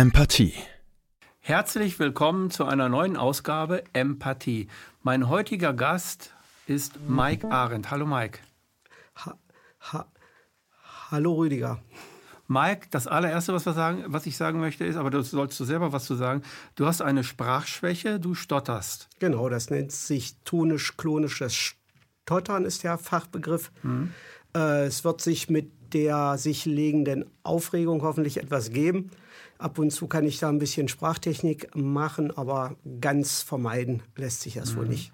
Empathie. Herzlich willkommen zu einer neuen Ausgabe Empathie. Mein heutiger Gast ist Mike Arendt. Hallo Mike. Ha, ha, hallo Rüdiger. Mike, das allererste, was, wir sagen, was ich sagen möchte, ist, aber du sollst du selber was zu sagen. Du hast eine Sprachschwäche, du stotterst. Genau, das nennt sich tonisch-klonisches Stottern, ist der Fachbegriff. Mhm. Äh, es wird sich mit der sich legenden Aufregung hoffentlich etwas geben. Ab und zu kann ich da ein bisschen Sprachtechnik machen, aber ganz vermeiden lässt sich das mhm. wohl nicht.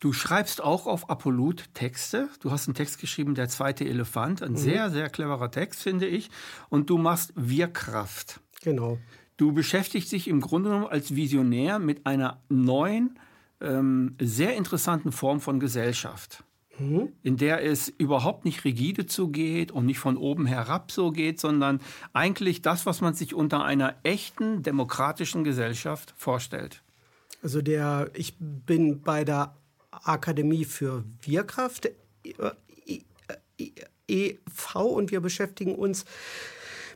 Du schreibst auch auf Apollut Texte. Du hast einen Text geschrieben, Der zweite Elefant. Ein mhm. sehr, sehr cleverer Text, finde ich. Und du machst Wirkraft. Genau. Du beschäftigst dich im Grunde genommen als Visionär mit einer neuen, ähm, sehr interessanten Form von Gesellschaft in der es überhaupt nicht rigide zugeht und nicht von oben herab so geht, sondern eigentlich das, was man sich unter einer echten demokratischen Gesellschaft vorstellt. Also der, ich bin bei der Akademie für Wirkraft e.V. und wir beschäftigen uns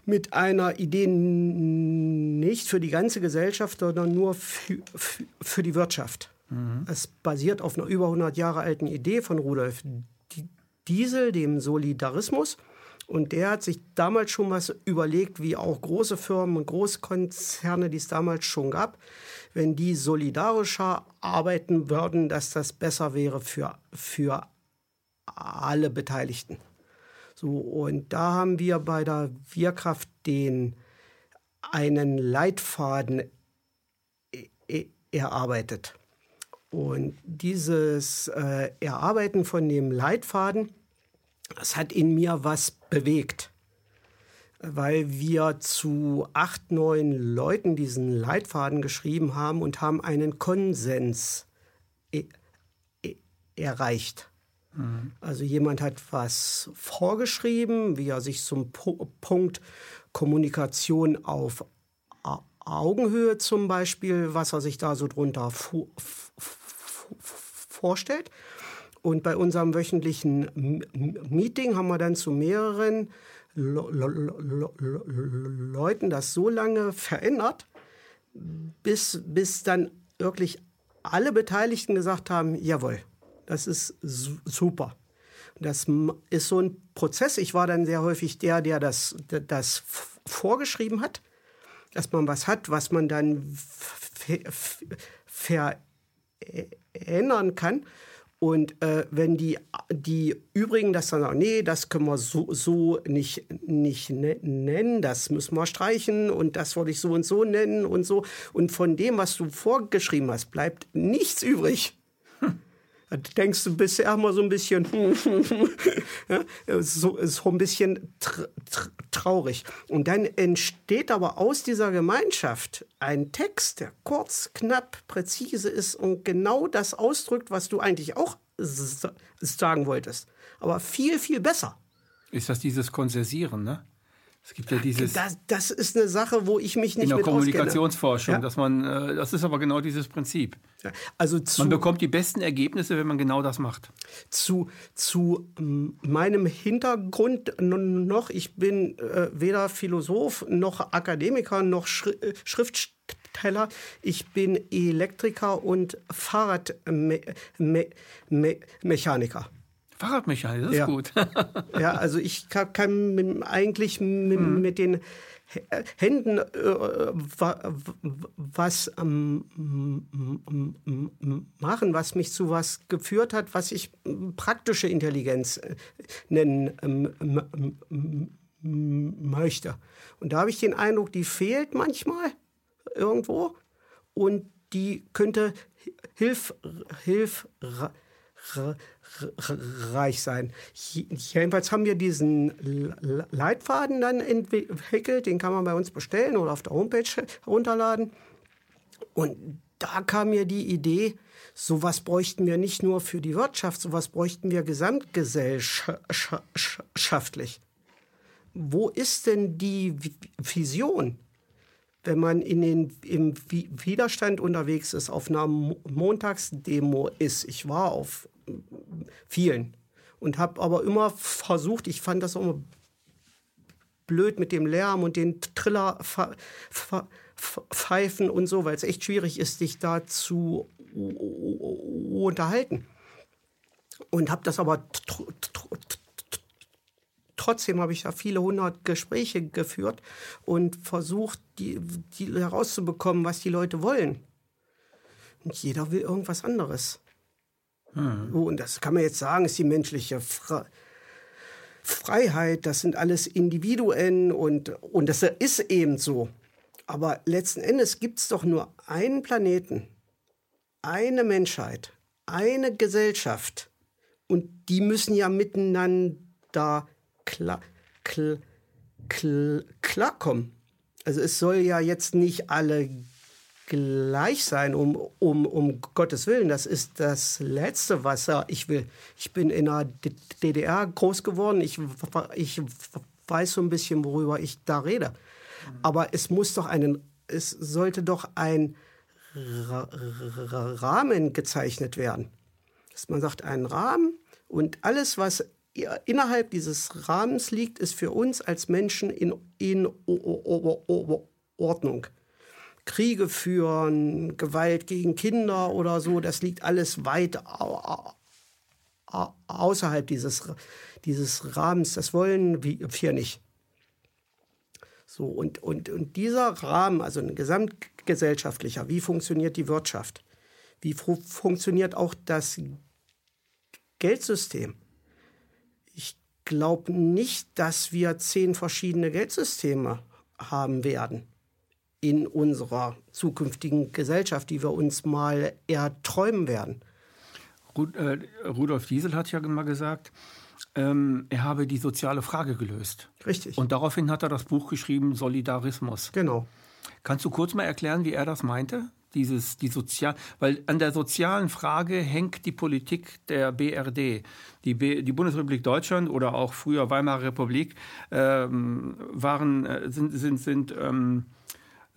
mit einer Idee nicht für die ganze Gesellschaft, sondern nur für, für die Wirtschaft. Mhm. Es basiert auf einer über 100 Jahre alten Idee von Rudolf Diesel, dem Solidarismus. Und der hat sich damals schon was überlegt, wie auch große Firmen und Großkonzerne, die es damals schon gab, wenn die solidarischer arbeiten würden, dass das besser wäre für, für alle Beteiligten. So, und da haben wir bei der Wirkraft den einen Leitfaden erarbeitet. Und dieses äh, Erarbeiten von dem Leitfaden, das hat in mir was bewegt, weil wir zu acht, neun Leuten diesen Leitfaden geschrieben haben und haben einen Konsens e e erreicht. Mhm. Also jemand hat was vorgeschrieben, wie er sich zum po Punkt Kommunikation auf Augenhöhe zum Beispiel, was er sich da so drunter vorstellt. Und bei unserem wöchentlichen Meeting haben wir dann zu mehreren Leuten das so lange verändert, bis, bis dann wirklich alle Beteiligten gesagt haben, jawohl, das ist super. Das ist so ein Prozess. Ich war dann sehr häufig der, der das, das vorgeschrieben hat, dass man was hat, was man dann verändert ändern kann. Und äh, wenn die, die übrigen das dann sagen, nee, das können wir so, so nicht, nicht ne-, nennen, das müssen wir streichen und das wollte ich so und so nennen und so. Und von dem, was du vorgeschrieben hast, bleibt nichts übrig. Da denkst du bisher mal so ein bisschen, ja, so, so ein bisschen tr tr traurig. Und dann entsteht aber aus dieser Gemeinschaft ein Text, der kurz, knapp, präzise ist und genau das ausdrückt, was du eigentlich auch sagen wolltest. Aber viel, viel besser. Ist das dieses Konsensieren, ne? Es gibt ja dieses. Das, das, ist eine Sache, wo ich mich nicht in der mit Kommunikationsforschung, ja? dass man, äh, das ist aber genau dieses Prinzip. Ja, also zu, man bekommt die besten Ergebnisse, wenn man genau das macht. Zu, zu meinem Hintergrund noch, ich bin äh, weder Philosoph noch Akademiker noch Schri äh, Schriftsteller. Ich bin Elektriker und Fahrradmechaniker. Fahrradmechaniker, das ist ja. gut. ja, also ich kann, kann eigentlich mit, mhm. mit den Händen äh, was ähm, machen, was mich zu was geführt hat, was ich praktische Intelligenz äh, nennen ähm, möchte. Und da habe ich den Eindruck, die fehlt manchmal irgendwo und die könnte hilf, hilf, reich sein. Jedenfalls haben wir diesen Leitfaden dann entwickelt, den kann man bei uns bestellen oder auf der Homepage herunterladen. Und da kam mir die Idee, sowas bräuchten wir nicht nur für die Wirtschaft, sowas bräuchten wir gesamtgesellschaftlich. Wo ist denn die Vision? wenn man in den, im Widerstand unterwegs ist, auf einer Montagsdemo ist. Ich war auf vielen und habe aber immer versucht, ich fand das auch immer blöd mit dem Lärm und den Triller pfeifen und so, weil es echt schwierig ist, dich da zu unterhalten. Und habe das aber trotzdem habe ich da viele hundert Gespräche geführt und versucht, die, die herauszubekommen, was die Leute wollen. Und jeder will irgendwas anderes. Hm. Und das kann man jetzt sagen, ist die menschliche Fre Freiheit, das sind alles Individuen und, und das ist eben so. Aber letzten Endes gibt es doch nur einen Planeten, eine Menschheit, eine Gesellschaft. Und die müssen ja miteinander klar, klar, klar, klarkommen. Also es soll ja jetzt nicht alle gleich sein, um, um, um Gottes Willen. Das ist das Letzte, was ich will. Ich bin in der DDR groß geworden. Ich, ich weiß so ein bisschen, worüber ich da rede. Aber es muss doch einen, es sollte doch ein Rahmen gezeichnet werden. Dass man sagt, ein Rahmen und alles, was innerhalb dieses Rahmens liegt, ist für uns als Menschen in, in Ordnung. Kriege führen, Gewalt gegen Kinder oder so, das liegt alles weit außerhalb dieses, dieses Rahmens. Das wollen wir nicht. So, und, und, und dieser Rahmen, also ein gesamtgesellschaftlicher, wie funktioniert die Wirtschaft? Wie fu funktioniert auch das Geldsystem? Ich glaube nicht, dass wir zehn verschiedene Geldsysteme haben werden in unserer zukünftigen Gesellschaft, die wir uns mal erträumen werden. Äh, Rudolf Diesel hat ja mal gesagt, ähm, er habe die soziale Frage gelöst. Richtig. Und daraufhin hat er das Buch geschrieben, Solidarismus. Genau. Kannst du kurz mal erklären, wie er das meinte? Dieses, die sozial, weil an der sozialen Frage hängt die Politik der BRD. Die, B, die Bundesrepublik Deutschland oder auch früher Weimarer Republik ähm, waren, äh, sind, sind, sind ähm,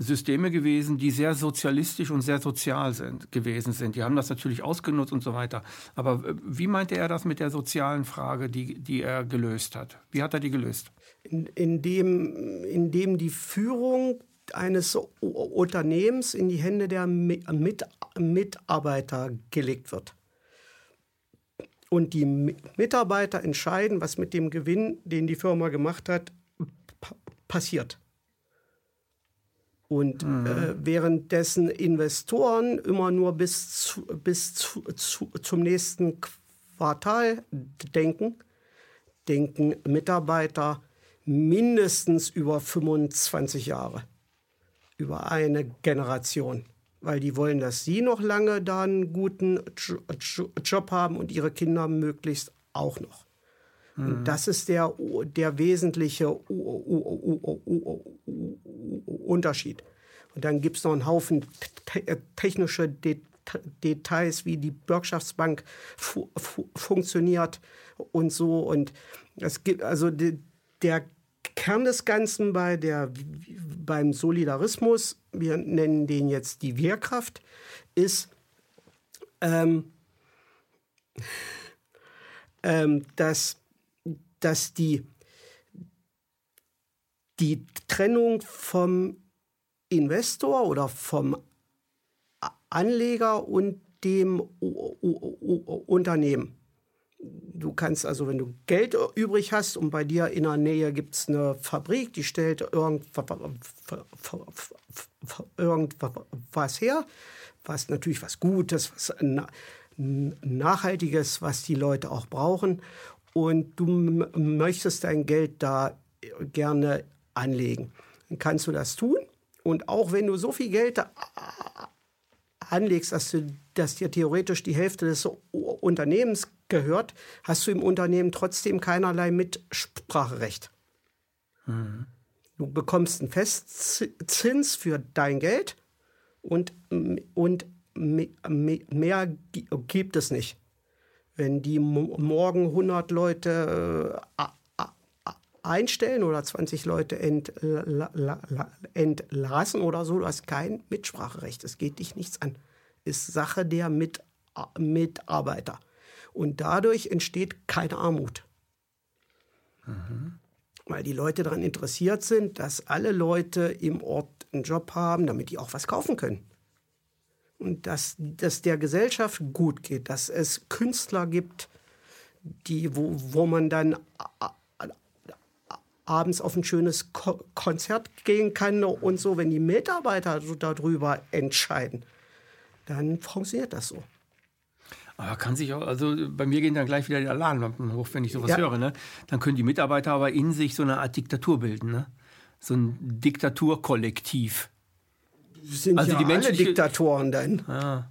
Systeme gewesen, die sehr sozialistisch und sehr sozial sind, gewesen sind. Die haben das natürlich ausgenutzt und so weiter. Aber äh, wie meinte er das mit der sozialen Frage, die, die er gelöst hat? Wie hat er die gelöst? In, indem, indem die Führung eines Unternehmens in die Hände der Mit Mitarbeiter gelegt wird. Und die Mitarbeiter entscheiden, was mit dem Gewinn, den die Firma gemacht hat, passiert. Und mhm. äh, währenddessen Investoren immer nur bis, zu, bis zu, zu, zum nächsten Quartal denken, denken Mitarbeiter mindestens über 25 Jahre, über eine Generation. Weil die wollen, dass sie noch lange da einen guten Job haben und ihre Kinder möglichst auch noch. Mhm. das ist der, der wesentliche Unterschied. Und dann gibt es noch einen Haufen technische Details, wie die Bürgschaftsbank fu fu funktioniert und so. Und es gibt also die, der Kern des Ganzen bei der, beim Solidarismus, wir nennen den jetzt die Wehrkraft, ist, ähm, ähm, dass dass die, die Trennung vom Investor oder vom Anleger und dem Unternehmen. Du kannst also, wenn du Geld übrig hast und bei dir in der Nähe gibt es eine Fabrik, die stellt irgendwas her, was natürlich was Gutes, was Nachhaltiges, was die Leute auch brauchen und du möchtest dein Geld da gerne anlegen. Dann kannst du das tun. Und auch wenn du so viel Geld anlegst, dass, du, dass dir theoretisch die Hälfte des Unternehmens gehört, hast du im Unternehmen trotzdem keinerlei Mitspracherecht. Mhm. Du bekommst einen Festzins für dein Geld und, und mehr gibt es nicht. Wenn die morgen 100 Leute äh, einstellen oder 20 Leute entlassen oder so, du hast kein Mitspracherecht. Es geht dich nichts an. Ist Sache der Mit Mitarbeiter. Und dadurch entsteht keine Armut. Mhm. weil die Leute daran interessiert sind, dass alle Leute im Ort einen Job haben, damit die auch was kaufen können. Und dass, dass der Gesellschaft gut geht, dass es Künstler gibt, die, wo, wo man dann abends auf ein schönes Ko Konzert gehen kann und so, wenn die Mitarbeiter darüber entscheiden, dann funktioniert das so. Aber kann sich auch, also bei mir gehen dann gleich wieder die Alarmlampen hoch, wenn ich sowas ja. höre. Ne? Dann können die Mitarbeiter aber in sich so eine Art Diktatur bilden. Ne? So ein Diktaturkollektiv. Sind also ja die alle Diktatoren dann. Ah.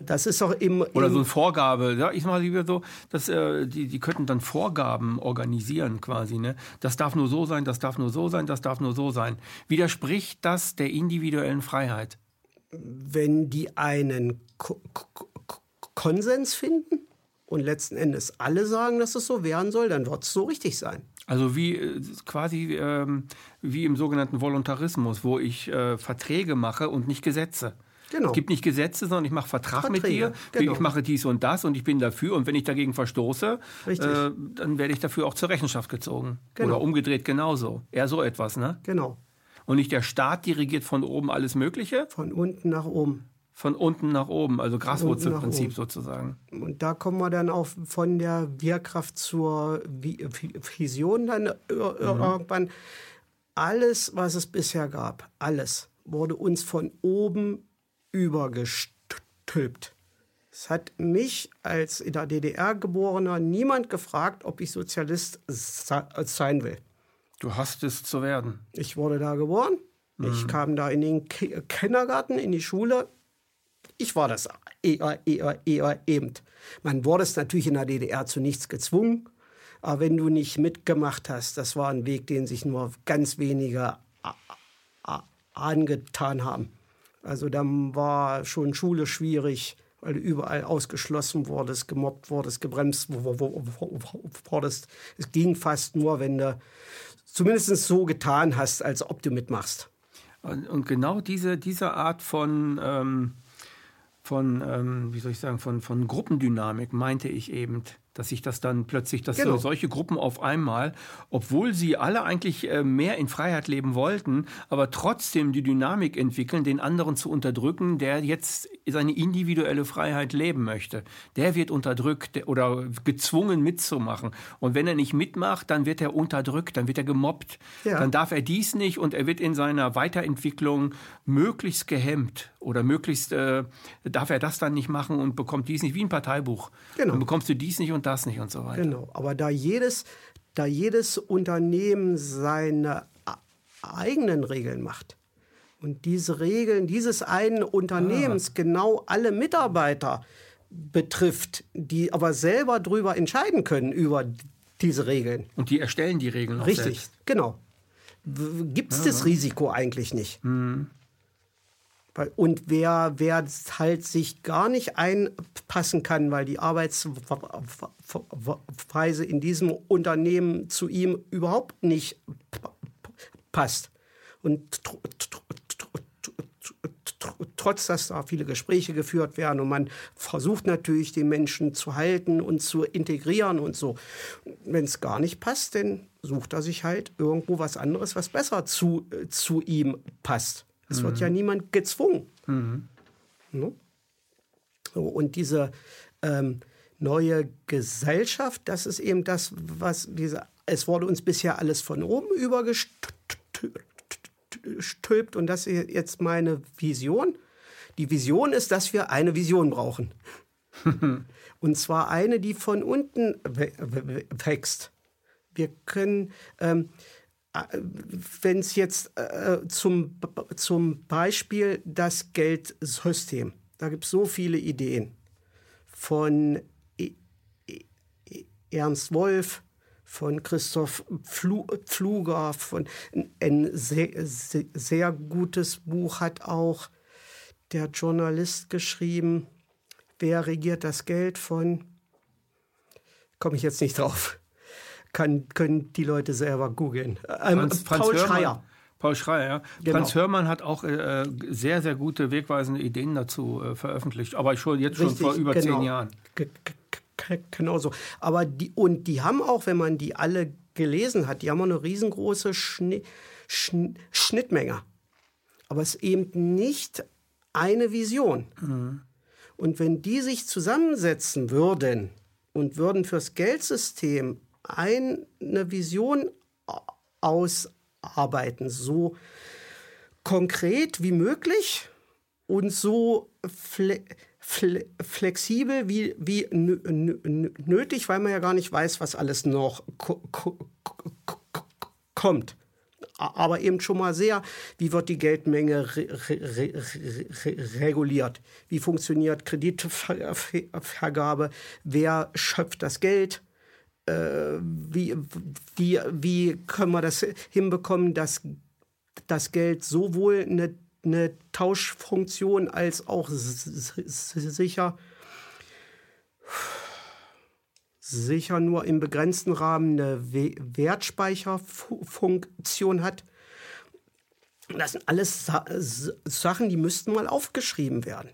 Das ist doch im, im oder so eine Vorgabe. Ja, ich mal lieber so, dass äh, die die könnten dann Vorgaben organisieren quasi. Ne, das darf nur so sein, das darf nur so sein, das darf nur so sein. Widerspricht das der individuellen Freiheit? Wenn die einen Ko Ko Konsens finden und letzten Endes alle sagen, dass es so werden soll, dann wird es so richtig sein. Also wie äh, quasi ähm, wie im sogenannten Voluntarismus, wo ich äh, Verträge mache und nicht Gesetze. Genau. Es gibt nicht Gesetze, sondern ich mache Vertrag Verträge, mit dir. Genau. Ich mache dies und das und ich bin dafür. Und wenn ich dagegen verstoße, äh, dann werde ich dafür auch zur Rechenschaft gezogen. Genau. Oder umgedreht genauso. Eher so etwas, ne? Genau. Und nicht der Staat dirigiert von oben alles Mögliche. Von unten nach oben von unten nach oben, also Graswurzelprinzip sozusagen. Und da kommen wir dann auch von der Wehrkraft zur Vision dann mhm. irgendwann. Alles, was es bisher gab, alles wurde uns von oben übergestülpt. Es hat mich als in der DDR geborener niemand gefragt, ob ich Sozialist sein will. Du hast es zu werden. Ich wurde da geboren. Mhm. Ich kam da in den Kindergarten, in die Schule. Ich war das eher, eher, eher eben. Man wurde es natürlich in der DDR zu nichts gezwungen. Aber wenn du nicht mitgemacht hast, das war ein Weg, den sich nur ganz wenige angetan haben. Also dann war schon Schule schwierig, weil du überall ausgeschlossen wurdest, gemobbt wurdest, gebremst wurdest. Es ging fast nur, wenn du zumindest so getan hast, als ob du mitmachst. Und, und genau diese, diese Art von ähm, von, ähm, wie soll ich sagen, von, von Gruppendynamik meinte ich eben dass sich das dann plötzlich, dass genau. solche Gruppen auf einmal, obwohl sie alle eigentlich äh, mehr in Freiheit leben wollten, aber trotzdem die Dynamik entwickeln, den anderen zu unterdrücken, der jetzt seine individuelle Freiheit leben möchte. Der wird unterdrückt oder gezwungen mitzumachen. Und wenn er nicht mitmacht, dann wird er unterdrückt, dann wird er gemobbt. Ja. Dann darf er dies nicht und er wird in seiner Weiterentwicklung möglichst gehemmt oder möglichst äh, darf er das dann nicht machen und bekommt dies nicht, wie ein Parteibuch. Genau. Dann bekommst du dies nicht und das nicht und so weiter. Genau, aber da jedes, da jedes Unternehmen seine eigenen Regeln macht und diese Regeln dieses einen Unternehmens ah. genau alle Mitarbeiter betrifft, die aber selber darüber entscheiden können über diese Regeln. Und die erstellen die Regeln auch Richtig, selbst. genau. Gibt es ja. das Risiko eigentlich nicht. Mhm. Und wer, wer halt sich gar nicht einpassen kann, weil die Arbeitsweise in diesem Unternehmen zu ihm überhaupt nicht passt. Und trotz, dass da viele Gespräche geführt werden und man versucht natürlich, die Menschen zu halten und zu integrieren und so. Wenn es gar nicht passt, dann sucht er sich halt irgendwo was anderes, was besser zu, zu ihm passt. Es mhm. wird ja niemand gezwungen. Mhm. Ne? So, und diese ähm, neue Gesellschaft, das ist eben das, was diese, es wurde uns bisher alles von oben übergestülpt und das ist jetzt meine Vision. Die Vision ist, dass wir eine Vision brauchen. und zwar eine, die von unten wächst. Wir können, ähm, wenn es jetzt äh, zum, zum Beispiel das Geldsystem, da gibt es so viele Ideen. Von e, e, Ernst Wolf, von Christoph Pfluger, von ein sehr, sehr gutes Buch hat auch der Journalist geschrieben, Wer regiert das Geld von, komme ich jetzt nicht drauf kann, können die Leute selber googeln. Ähm, Franz, Franz Paul Hörmann, Schreier. Paul Schreier, ja. Genau. Franz Hörmann hat auch äh, sehr, sehr gute wegweisende Ideen dazu äh, veröffentlicht, aber schon jetzt Richtig, schon vor über genau. zehn Jahren. Genau so. Aber die, und die haben auch, wenn man die alle gelesen hat, die haben eine riesengroße Schni Schn Schnittmenge. Aber es ist eben nicht eine Vision. Mhm. Und wenn die sich zusammensetzen würden und würden fürs Geldsystem eine Vision ausarbeiten, so konkret wie möglich und so fle fle flexibel wie, wie nötig, weil man ja gar nicht weiß, was alles noch kommt aber eben schon mal sehr, wie wird die Geldmenge re re re reguliert? Wie funktioniert Kreditvergabe? Wer schöpft das Geld? Äh, wie, wie, wie können wir das hinbekommen, dass das Geld sowohl eine, eine Tauschfunktion als auch sicher sicher nur im begrenzten Rahmen eine Wertspeicherfunktion hat. Das sind alles Sa Sachen, die müssten mal aufgeschrieben werden.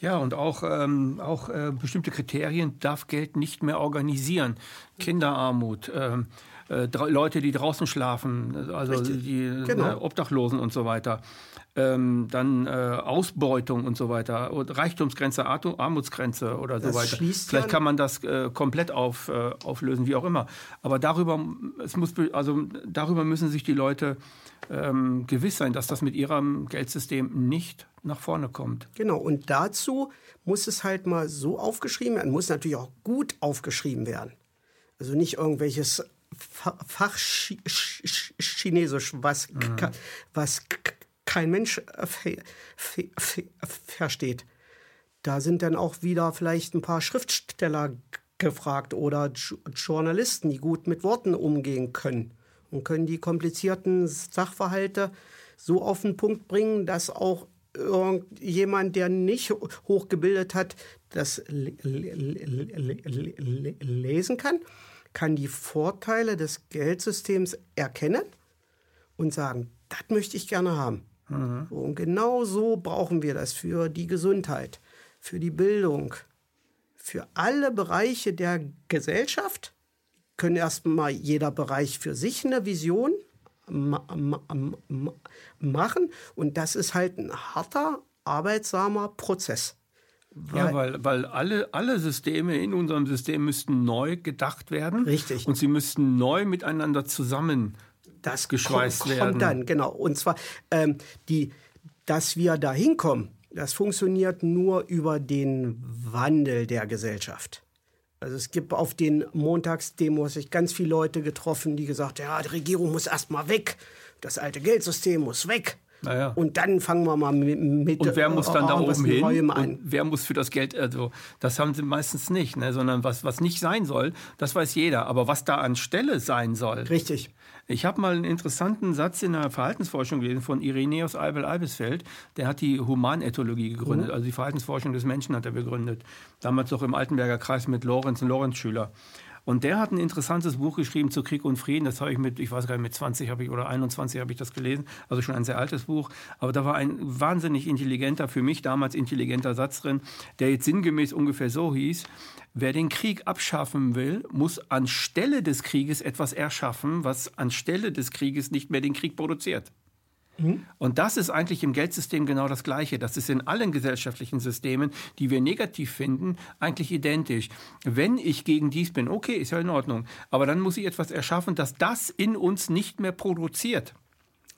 Ja, und auch, ähm, auch äh, bestimmte Kriterien darf Geld nicht mehr organisieren. Kinderarmut, ähm, äh, Leute, die draußen schlafen, also Richtig. die genau. Obdachlosen und so weiter ähm, dann äh, Ausbeutung und so weiter, Reichtumsgrenze, Armutsgrenze oder so das weiter. Vielleicht kann man das äh, komplett auf, äh, auflösen, wie auch immer. Aber darüber, es muss, also darüber müssen sich die Leute ähm, gewiss sein, dass das mit ihrem Geldsystem nicht nach vorne kommt. Genau, und dazu muss es halt mal so aufgeschrieben werden, muss natürlich auch gut aufgeschrieben werden. Also nicht irgendwelches Fachchinesisch, was, mhm. was kein Mensch äh, versteht. Da sind dann auch wieder vielleicht ein paar Schriftsteller gefragt oder Journalisten, die gut mit Worten umgehen können und können die komplizierten Sachverhalte so auf den Punkt bringen, dass auch irgendjemand, der nicht hochgebildet hat, das lesen kann, kann die Vorteile des Geldsystems erkennen und sagen, das möchte ich gerne haben. Mhm. Und genau so brauchen wir das für die Gesundheit, für die Bildung, für alle Bereiche der Gesellschaft. Können erstmal jeder Bereich für sich eine Vision ma ma ma machen. Und das ist halt ein harter, arbeitsamer Prozess. Weil ja, weil, weil alle, alle Systeme in unserem System müssten neu gedacht werden. Richtig. Und sie müssten neu miteinander zusammen das geschweißt kommt, werden. Kommt dann, genau. Und zwar, ähm, die, dass wir da hinkommen, das funktioniert nur über den Wandel der Gesellschaft. Also es gibt auf den Montagsdemos ich ganz viele Leute getroffen, die gesagt haben, ja, die Regierung muss erst mal weg, das alte Geldsystem muss weg. Naja. Und dann fangen wir mal mit. mit und wer muss dann da oben hin? Und wer muss für das Geld, also das haben sie meistens nicht, ne? sondern was, was nicht sein soll, das weiß jeder. Aber was da anstelle sein soll. Richtig. Ich habe mal einen interessanten Satz in der Verhaltensforschung gelesen von Ireneus Eibel-Albisfeld. Der hat die Humanethologie gegründet, mhm. also die Verhaltensforschung des Menschen hat er begründet. Damals noch im Altenberger Kreis mit Lorenz, ein Lorenz-Schüler. Und der hat ein interessantes Buch geschrieben zu Krieg und Frieden. Das habe ich mit, ich weiß gar nicht, mit 20 habe ich oder 21 habe ich das gelesen. Also schon ein sehr altes Buch. Aber da war ein wahnsinnig intelligenter, für mich damals intelligenter Satz drin, der jetzt sinngemäß ungefähr so hieß. Wer den Krieg abschaffen will, muss anstelle des Krieges etwas erschaffen, was anstelle des Krieges nicht mehr den Krieg produziert. Mhm. Und das ist eigentlich im Geldsystem genau das Gleiche. Das ist in allen gesellschaftlichen Systemen, die wir negativ finden, eigentlich identisch. Wenn ich gegen dies bin, okay, ist ja in Ordnung. Aber dann muss ich etwas erschaffen, das das in uns nicht mehr produziert.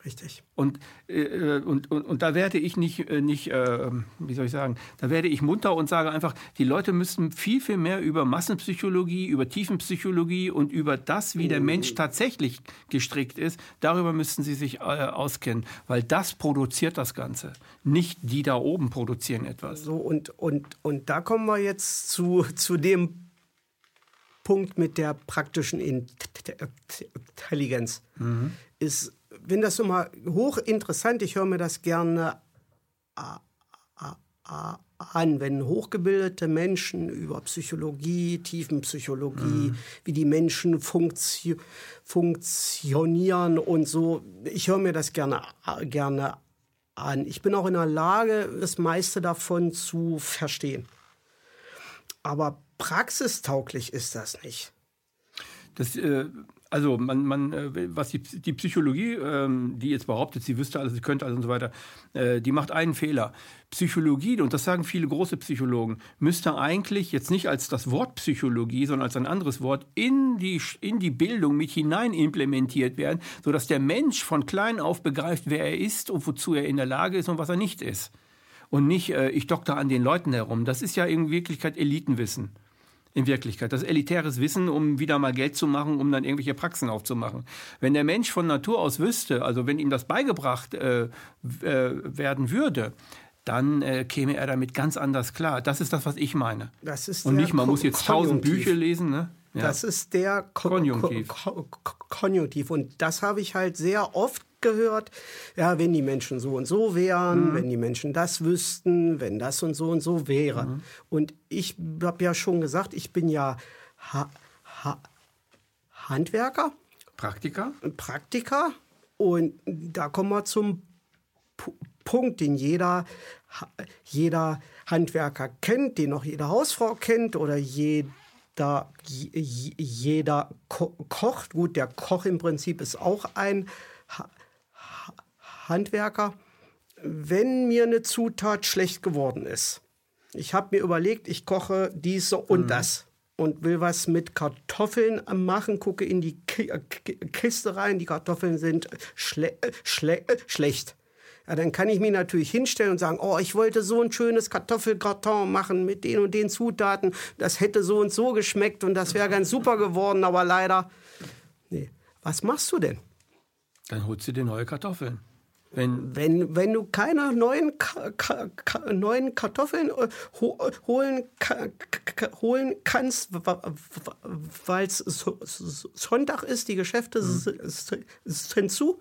Richtig. Und, äh, und, und, und, da werde ich nicht, äh, nicht äh, wie soll ich sagen, da werde ich munter und sage einfach, die Leute müssten viel, viel mehr über Massenpsychologie, über Tiefenpsychologie und über das, wie der Mensch tatsächlich gestrickt ist, darüber müssten sie sich äh, auskennen, weil das produziert das Ganze. Nicht die da oben produzieren etwas. So, und, und, und da kommen wir jetzt zu, zu dem Punkt mit der praktischen Intelligenz. Mhm. Ist wenn das so mal hochinteressant, ich höre mir das gerne an, wenn hochgebildete Menschen über Psychologie, Tiefenpsychologie, mhm. wie die Menschen funktio funktionieren und so, ich höre mir das gerne, gerne an. Ich bin auch in der Lage, das meiste davon zu verstehen. Aber praxistauglich ist das nicht. Das, äh, Also man, man, äh, was die, die Psychologie, ähm, die jetzt behauptet, sie wüsste alles, sie könnte alles und so weiter, äh, die macht einen Fehler. Psychologie, und das sagen viele große Psychologen, müsste eigentlich jetzt nicht als das Wort Psychologie, sondern als ein anderes Wort in die, in die Bildung mit hinein implementiert werden, sodass der Mensch von klein auf begreift, wer er ist und wozu er in der Lage ist und was er nicht ist. Und nicht, äh, ich dokter an den Leuten herum. Das ist ja in Wirklichkeit Elitenwissen in Wirklichkeit. Das elitäres Wissen, um wieder mal Geld zu machen, um dann irgendwelche Praxen aufzumachen. Wenn der Mensch von Natur aus wüsste, also wenn ihm das beigebracht äh, äh, werden würde, dann äh, käme er damit ganz anders klar. Das ist das, was ich meine. Das ist Und nicht, man muss jetzt tausend Bücher lesen. Ne? Ja. Das ist der Ko Konjunktiv. Ko Ko Konjunktiv. Und das habe ich halt sehr oft gehört. Ja, wenn die Menschen so und so wären, mhm. wenn die Menschen das wüssten, wenn das und so und so wäre. Mhm. Und ich habe ja schon gesagt, ich bin ja ha ha Handwerker. Praktiker. Praktiker. Und da kommen wir zum P Punkt, den jeder, jeder Handwerker kennt, den auch jede Hausfrau kennt oder jeder, jeder ko kocht. Gut, der Koch im Prinzip ist auch ein Handwerker, wenn mir eine Zutat schlecht geworden ist. Ich habe mir überlegt, ich koche dies und mhm. das und will was mit Kartoffeln machen, gucke in die Kiste rein, die Kartoffeln sind schle schle schlecht. Ja, dann kann ich mich natürlich hinstellen und sagen, oh, ich wollte so ein schönes Kartoffelkarton machen mit den und den Zutaten. Das hätte so und so geschmeckt und das wäre ganz super geworden, aber leider. Nee. Was machst du denn? Dann holst du dir neue Kartoffeln. Wenn, wenn, wenn du keine neuen, Ka Ka Ka neuen Kartoffeln äh, ho holen, holen kannst, weil es Sonntag ist, die Geschäfte mhm. sind zu,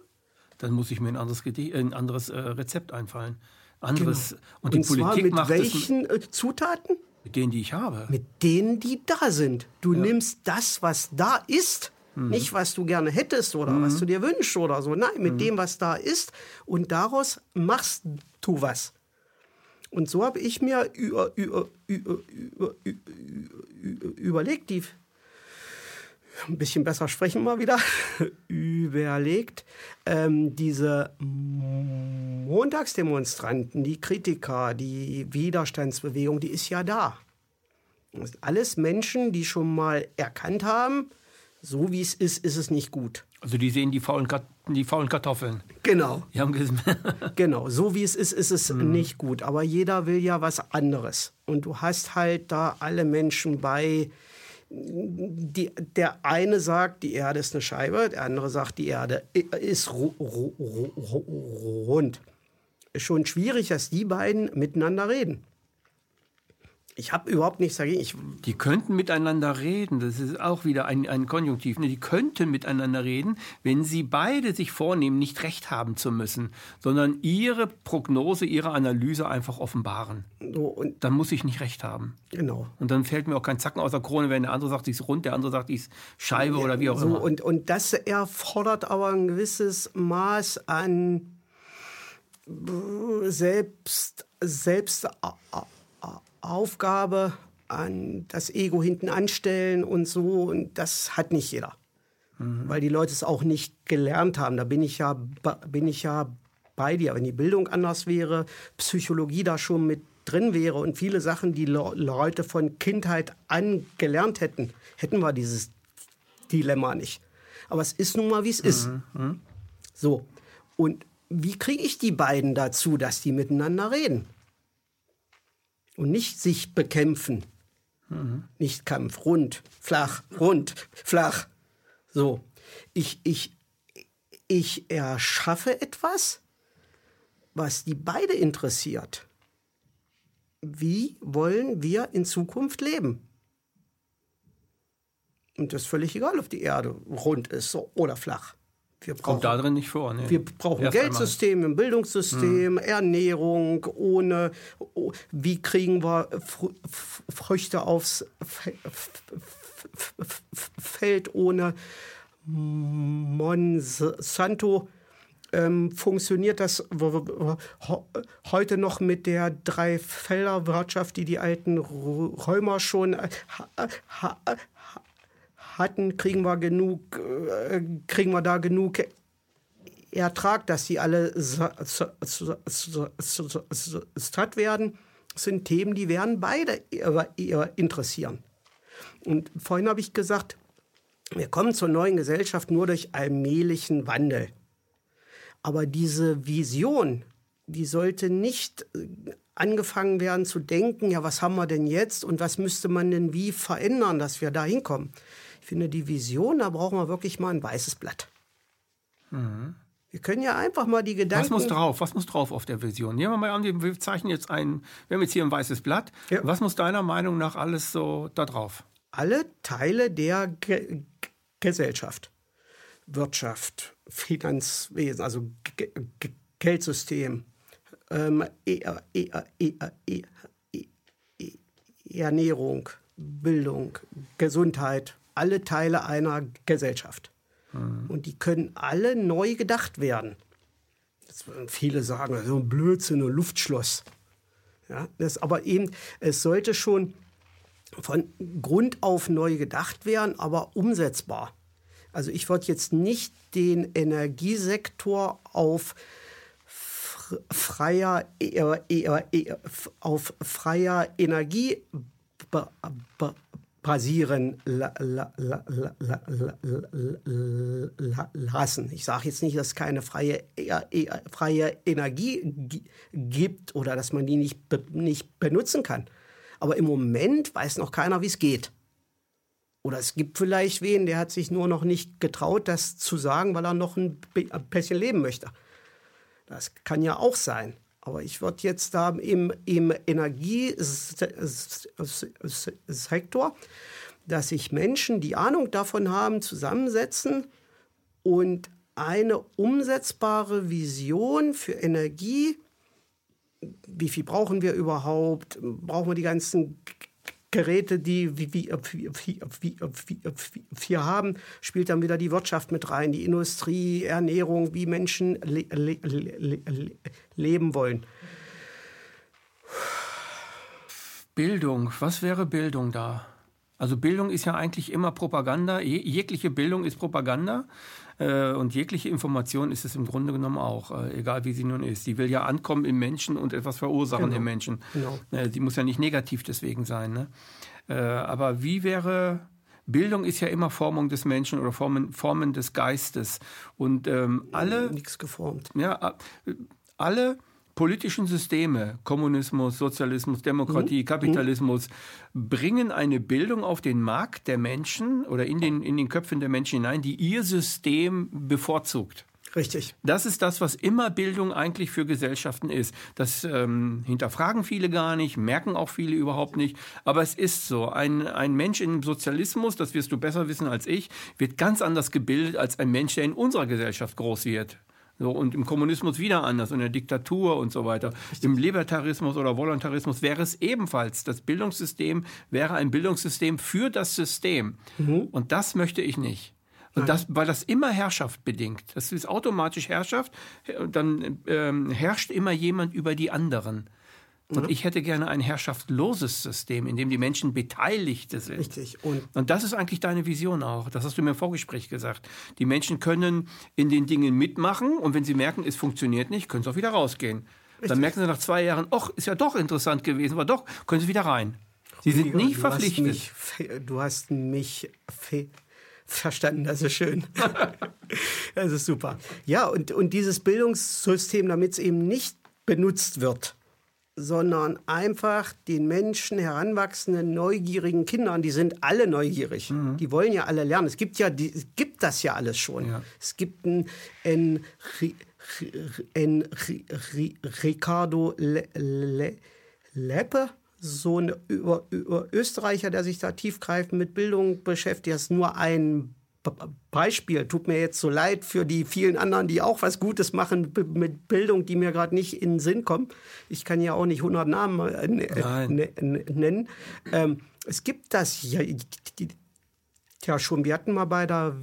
dann muss ich mir ein anderes, ein anderes äh, Rezept einfallen. Anderes, genau. Und die und Politik mit macht welchen es, äh, Zutaten? Mit denen, die ich habe. Mit denen, die da sind. Du ja. nimmst das, was da ist Mhm. Nicht, was du gerne hättest oder mhm. was du dir wünschst oder so. Nein, mit mhm. dem, was da ist. Und daraus machst du was. Und so habe ich mir über, über, über, überlegt, die ein bisschen besser sprechen mal wieder, überlegt, ähm, diese Montagsdemonstranten, die Kritiker, die Widerstandsbewegung, die ist ja da. Das sind alles Menschen, die schon mal erkannt haben, so wie es ist, ist es nicht gut. Also die sehen die faulen, die faulen Kartoffeln. Genau. genau, so wie es ist, ist es mhm. nicht gut. Aber jeder will ja was anderes. Und du hast halt da alle Menschen bei, die, der eine sagt, die Erde ist eine Scheibe, der andere sagt, die Erde ist ru ru ru rund. Ist schon schwierig, dass die beiden miteinander reden. Ich habe überhaupt nichts dagegen. Ich die könnten miteinander reden. Das ist auch wieder ein, ein Konjunktiv. Die könnten miteinander reden, wenn sie beide sich vornehmen, nicht recht haben zu müssen, sondern ihre Prognose, ihre Analyse einfach offenbaren. So, und dann muss ich nicht recht haben. Genau. Und dann fällt mir auch kein Zacken aus der Krone, wenn der andere sagt, die ist rund, der andere sagt, die ist Scheibe ja, oder wie auch so, immer. Und, und das erfordert aber ein gewisses Maß an selbst, selbst Aufgabe an das Ego hinten anstellen und so. Und das hat nicht jeder. Mhm. Weil die Leute es auch nicht gelernt haben. Da bin ich ja, bin ich ja bei dir. Wenn die Bildung anders wäre, Psychologie da schon mit drin wäre und viele Sachen, die Le Leute von Kindheit an gelernt hätten, hätten wir dieses Dilemma nicht. Aber es ist nun mal, wie es ist. Mhm. mhm. So. Und wie kriege ich die beiden dazu, dass die miteinander reden? Und nicht sich bekämpfen. Mhm. Nicht Kampf, rund, flach, rund, flach. So, ich, ich, ich erschaffe etwas, was die beide interessiert. Wie wollen wir in Zukunft leben? Und das ist völlig egal, ob die Erde rund ist so, oder flach. Wir brauchen, Kommt da drin nicht vor. Nee. Wir brauchen Erst Geldsystem, einmal. ein Bildungssystem, hm. Ernährung, ohne, oh, wie kriegen wir Früchte aufs Feld ohne Monsanto. Ähm, funktioniert das heute noch mit der Dreifelderwirtschaft, die die alten Römer schon hatten, kriegen wir genug, äh, kriegen wir da genug Ertrag, dass sie alle satt werden, sind Themen, die werden beide interessieren. Und vorhin habe ich gesagt, wir kommen zur neuen Gesellschaft nur durch allmählichen Wandel. Aber diese Vision, die sollte nicht äh, angefangen werden zu denken, ja, was haben wir denn jetzt und was müsste man denn wie verändern, dass wir da hinkommen. Ich finde, die Vision, da brauchen wir wirklich mal ein weißes Blatt. Mhm. Wir können ja einfach mal die Gedanken. Was muss drauf? Was muss drauf auf der Vision? Nehmen wir mal an, wir zeichnen jetzt ein, wir haben jetzt hier ein weißes Blatt. Ja. Was muss deiner Meinung nach alles so da drauf? Alle Teile der Ge Gesellschaft. Wirtschaft, Finanzwesen, also G G Geldsystem, ähm, e e e Ernährung, Bildung, Gesundheit, alle Teile einer Gesellschaft. Mhm. Und die können alle neu gedacht werden. Das viele sagen, so ein Blödsinn, ein Luftschloss. Ja, das aber eben, es sollte schon von Grund auf neu gedacht werden, aber umsetzbar. Also ich würde jetzt nicht den Energiesektor auf freier, auf freier Energie passieren lassen. Ich sage jetzt nicht, dass es keine freie, freie Energie gibt oder dass man die nicht, nicht benutzen kann. Aber im Moment weiß noch keiner, wie es geht. Oder es gibt vielleicht wen, der hat sich nur noch nicht getraut, das zu sagen, weil er noch ein bisschen leben möchte. Das kann ja auch sein. Aber ich würde jetzt da im, im Energiesektor, dass sich Menschen, die Ahnung davon haben, zusammensetzen und eine umsetzbare Vision für Energie, wie viel brauchen wir überhaupt, brauchen wir die ganzen Geräte, die wir haben, spielt dann wieder die Wirtschaft mit rein, die Industrie, Ernährung, wie Menschen le le le leben wollen. Bildung, was wäre Bildung da? Also Bildung ist ja eigentlich immer Propaganda. jegliche Bildung ist Propaganda. Äh, und jegliche Information ist es im Grunde genommen auch, äh, egal wie sie nun ist. Die will ja ankommen im Menschen und etwas verursachen genau. im Menschen. Genau. Äh, die muss ja nicht negativ deswegen sein. Ne? aber wie wäre Bildung ist ja immer Formung des Menschen oder Formen, Formen des Geistes. Und ähm, alle. Nichts geformt. Ja, alle politischen Systeme, Kommunismus, Sozialismus, Demokratie, mhm. Kapitalismus, bringen eine Bildung auf den Markt der Menschen oder in den, in den Köpfen der Menschen hinein, die ihr System bevorzugt. Richtig. Das ist das, was immer Bildung eigentlich für Gesellschaften ist. Das ähm, hinterfragen viele gar nicht, merken auch viele überhaupt nicht. Aber es ist so. Ein, ein Mensch im Sozialismus, das wirst du besser wissen als ich, wird ganz anders gebildet als ein Mensch, der in unserer Gesellschaft groß wird. So, und im Kommunismus wieder anders, in der Diktatur und so weiter. Im Libertarismus oder Voluntarismus wäre es ebenfalls. Das Bildungssystem wäre ein Bildungssystem für das System. Mhm. Und das möchte ich nicht. Und das, weil das immer Herrschaft bedingt. Das ist automatisch Herrschaft. Dann ähm, herrscht immer jemand über die anderen. Und mhm. ich hätte gerne ein herrschaftsloses System, in dem die Menschen Beteiligte sind. Richtig. Und, und das ist eigentlich deine Vision auch. Das hast du mir im Vorgespräch gesagt. Die Menschen können in den Dingen mitmachen und wenn sie merken, es funktioniert nicht, können sie auch wieder rausgehen. Richtig. Dann merken sie nach zwei Jahren, ach, ist ja doch interessant gewesen, war doch, können sie wieder rein. Sie sind nie verpflichtet. Mich, du hast mich verstanden, das ist schön. das ist super. Ja, und, und dieses Bildungssystem, damit es eben nicht benutzt wird sondern einfach den Menschen, heranwachsenden, neugierigen Kindern, die sind alle neugierig. Mhm. Die wollen ja alle lernen. Es gibt ja, die, es gibt das ja alles schon. Ja. Es gibt ein, ein, ein, ein Ricardo Le, Le, Leppe, so ein Österreicher, der sich da tiefgreifend mit Bildung beschäftigt. Das ist nur ein Beispiel, tut mir jetzt so leid für die vielen anderen, die auch was Gutes machen mit Bildung, die mir gerade nicht in den Sinn kommen. Ich kann ja auch nicht 100 Namen äh, nennen. Ähm, es gibt das ja, ja schon. Wir hatten mal bei der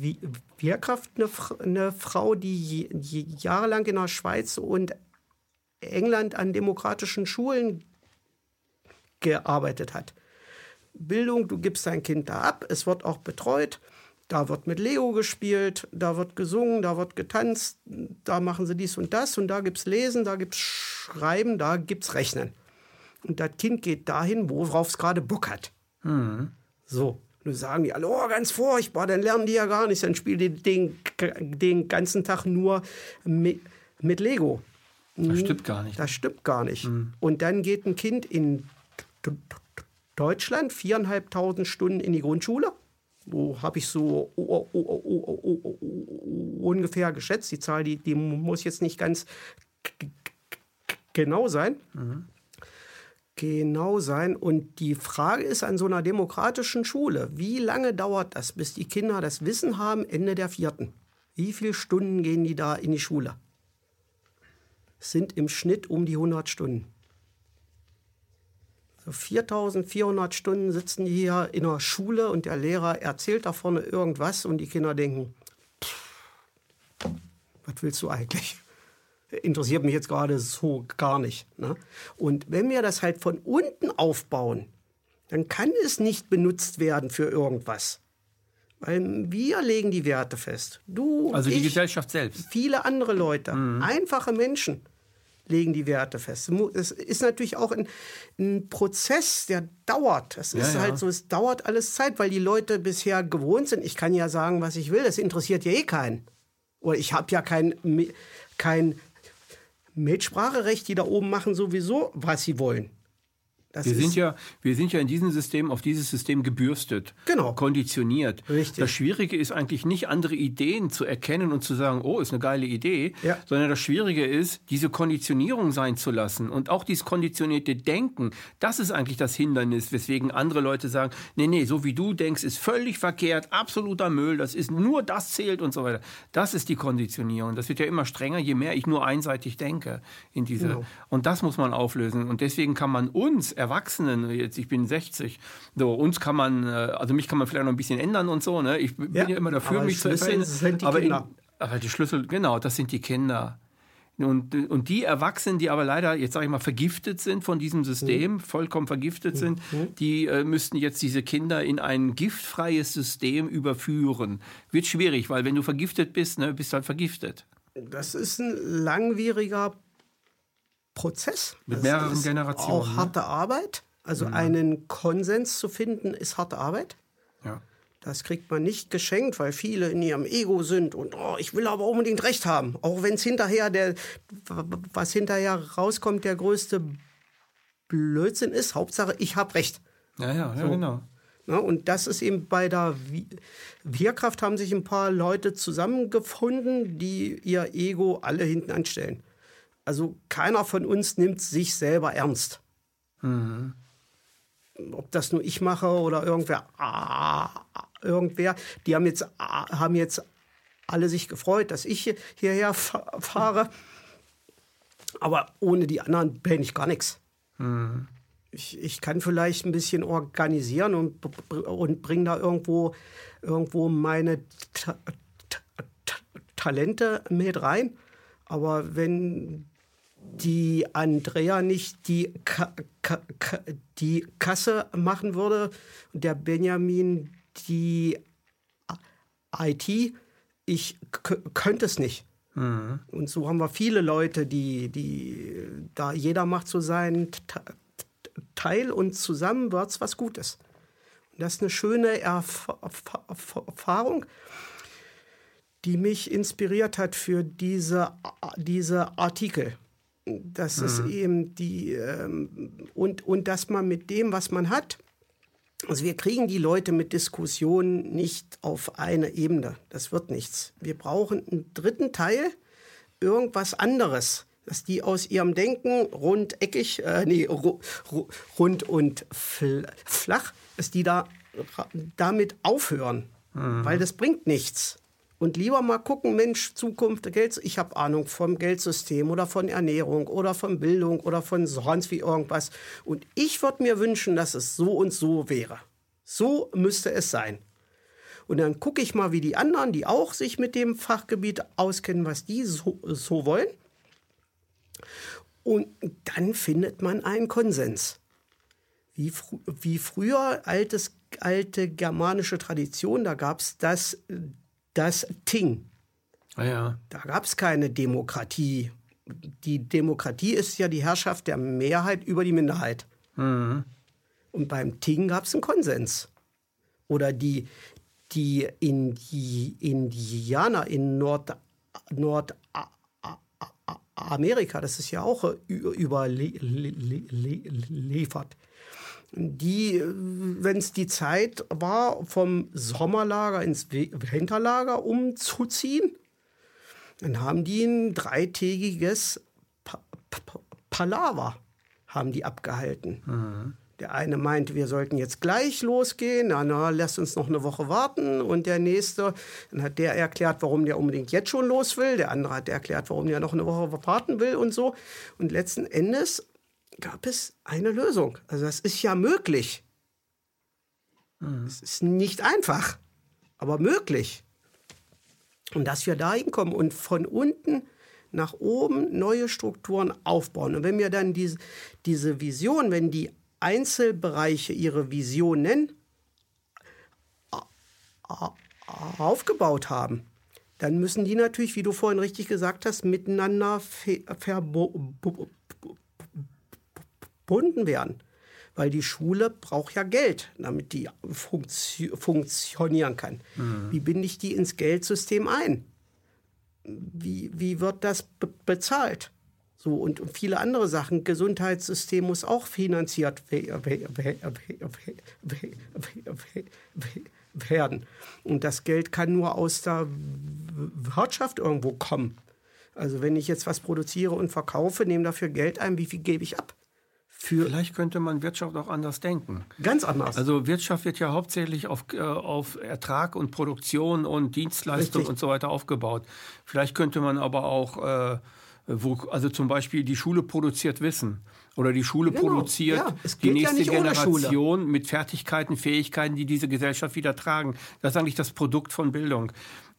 Wehrkraft eine, eine Frau, die jahrelang in der Schweiz und England an demokratischen Schulen gearbeitet hat Bildung, du gibst dein Kind da ab, es wird auch betreut. Da wird mit Lego gespielt, da wird gesungen, da wird getanzt, da machen sie dies und das und da gibt es Lesen, da gibt es Schreiben, da gibt es Rechnen. Und das Kind geht dahin, worauf es gerade Bock hat. Mhm. So. Nun sagen die alle, oh, ganz furchtbar, dann lernen die ja gar nichts, dann spielen die den, den ganzen Tag nur mit, mit Lego. Das stimmt gar nicht. Das stimmt gar nicht. Mhm. Und dann geht ein Kind in Deutschland viereinhalbtausend Stunden in die Grundschule. Wo habe ich so oh, oh, oh, ungefähr geschätzt. Die Zahl, die, die muss jetzt nicht ganz genau sein. Mhm. Genau sein. Und die Frage ist an so einer demokratischen Schule, wie lange dauert das, bis die Kinder das Wissen haben, Ende der vierten? Wie viele Stunden gehen die da in die Schule? Sind im Schnitt um die 100 Stunden. 4400 Stunden sitzen die hier in der Schule und der Lehrer erzählt da vorne irgendwas und die Kinder denken, was willst du eigentlich? Interessiert mich jetzt gerade so gar nicht. Ne? Und wenn wir das halt von unten aufbauen, dann kann es nicht benutzt werden für irgendwas. Weil wir legen die Werte fest. Du, also die ich, Gesellschaft selbst. Viele andere Leute, mhm. einfache Menschen legen die Werte fest. Es ist natürlich auch ein, ein Prozess, der dauert. Es ist ja, halt so, es dauert alles Zeit, weil die Leute bisher gewohnt sind. Ich kann ja sagen, was ich will, das interessiert ja eh keinen. Oder ich habe ja kein, kein Mitspracherecht, die da oben machen sowieso, was sie wollen. Das wir, sind ja, wir sind ja in diesem System, auf dieses System gebürstet, genau. konditioniert. Richtig. Das Schwierige ist eigentlich nicht, andere Ideen zu erkennen und zu sagen, oh, ist eine geile Idee, ja. sondern das Schwierige ist, diese Konditionierung sein zu lassen und auch dieses konditionierte Denken. Das ist eigentlich das Hindernis, weswegen andere Leute sagen, nee, nee, so wie du denkst, ist völlig verkehrt, absoluter Müll, das ist nur das zählt und so weiter. Das ist die Konditionierung. Das wird ja immer strenger, je mehr ich nur einseitig denke in diese. Genau. Und das muss man auflösen. Und deswegen kann man uns Erwachsenen, jetzt ich bin 60, so uns kann man, äh, also mich kann man vielleicht noch ein bisschen ändern und so, ne? Ich bin ja, ja immer dafür, mich zu verändern. Sind die aber, in, aber die Schlüssel, genau, das sind die Kinder. Und, und die Erwachsenen, die aber leider, jetzt sage ich mal, vergiftet sind von diesem System, mhm. vollkommen vergiftet mhm. sind, die äh, müssten jetzt diese Kinder in ein giftfreies System überführen. Wird schwierig, weil wenn du vergiftet bist, ne, bist du halt vergiftet. Das ist ein langwieriger Prozess. Mit mehreren Generationen. Auch ne? harte Arbeit. Also mhm. einen Konsens zu finden, ist harte Arbeit. Ja. Das kriegt man nicht geschenkt, weil viele in ihrem Ego sind und oh, ich will aber unbedingt recht haben. Auch wenn es hinterher der, was hinterher rauskommt, der größte Blödsinn ist. Hauptsache, ich habe recht. Ja, ja, ja, so. genau. Ja, und das ist eben bei der Wirkraft haben sich ein paar Leute zusammengefunden, die ihr Ego alle hinten anstellen. Also keiner von uns nimmt sich selber ernst. Mhm. Ob das nur ich mache oder irgendwer, ah, irgendwer, die haben jetzt, ah, haben jetzt alle sich gefreut, dass ich hierher fahre. Aber ohne die anderen bin ich gar nichts. Mhm. Ich, ich kann vielleicht ein bisschen organisieren und, und bringe da irgendwo, irgendwo meine Ta Ta Ta Talente mit rein. Aber wenn die Andrea nicht die, Ka Ka Ka die Kasse machen würde und der Benjamin die IT, ich könnte es nicht. Mhm. Und so haben wir viele Leute, die, die da jeder macht so seinen Teil und zusammen wird es was Gutes. Und das ist eine schöne Erf Erfahrung, die mich inspiriert hat für diese, diese Artikel. Das mhm. ist eben die, ähm, und, und dass man mit dem, was man hat, also wir kriegen die Leute mit Diskussionen nicht auf eine Ebene. Das wird nichts. Wir brauchen einen dritten Teil, irgendwas anderes, dass die aus ihrem Denken rundeckig, äh, nee, rund und flach, dass die da damit aufhören. Mhm. Weil das bringt nichts und lieber mal gucken, Mensch, Zukunft, Geld, ich habe Ahnung vom Geldsystem oder von Ernährung oder von Bildung oder von sonst wie irgendwas. Und ich würde mir wünschen, dass es so und so wäre. So müsste es sein. Und dann gucke ich mal, wie die anderen, die auch sich mit dem Fachgebiet auskennen, was die so, so wollen. Und dann findet man einen Konsens. Wie, fr wie früher, altes, alte germanische Tradition, da gab es das, das Ting. Ah, ja. Da gab es keine Demokratie. Die Demokratie ist ja die Herrschaft der Mehrheit über die Minderheit. Mhm. Und beim Ting gab es einen Konsens. Oder die, die Indi Indianer in Nord, Nordamerika, das ist ja auch äh, überliefert. Die, wenn es die Zeit war, vom Sommerlager ins Winterlager umzuziehen, dann haben die ein dreitägiges Palaver haben die abgehalten. Mhm. Der eine meinte, wir sollten jetzt gleich losgehen. Na, na, lass uns noch eine Woche warten. Und der nächste, dann hat der erklärt, warum der unbedingt jetzt schon los will. Der andere hat erklärt, warum der noch eine Woche warten will und so. Und letzten Endes gab es eine Lösung. Also das ist ja möglich. Es ist nicht einfach, aber möglich. Und dass wir da hinkommen und von unten nach oben neue Strukturen aufbauen. Und wenn wir dann diese, diese Vision, wenn die Einzelbereiche ihre Visionen aufgebaut haben, dann müssen die natürlich, wie du vorhin richtig gesagt hast, miteinander verbunden werden. Weil die Schule braucht ja Geld, damit die funktio funktionieren kann. Mhm. Wie binde ich die ins Geldsystem ein? Wie, wie wird das be bezahlt? So, und viele andere Sachen. Gesundheitssystem muss auch finanziert werden. Und das Geld kann nur aus der Wirtschaft irgendwo kommen. Also wenn ich jetzt was produziere und verkaufe, nehme dafür Geld ein, wie viel gebe ich ab? Für Vielleicht könnte man Wirtschaft auch anders denken. Ganz anders. Also Wirtschaft wird ja hauptsächlich auf, äh, auf Ertrag und Produktion und Dienstleistung Richtig. und so weiter aufgebaut. Vielleicht könnte man aber auch äh, wo, also zum Beispiel die Schule produziert Wissen oder die Schule Genau, produziert ja, die ja nächste ohne Generation mit Fertigkeiten, Fähigkeiten, die diese Gesellschaft wieder tragen. Das ist eigentlich das Produkt von Bildung.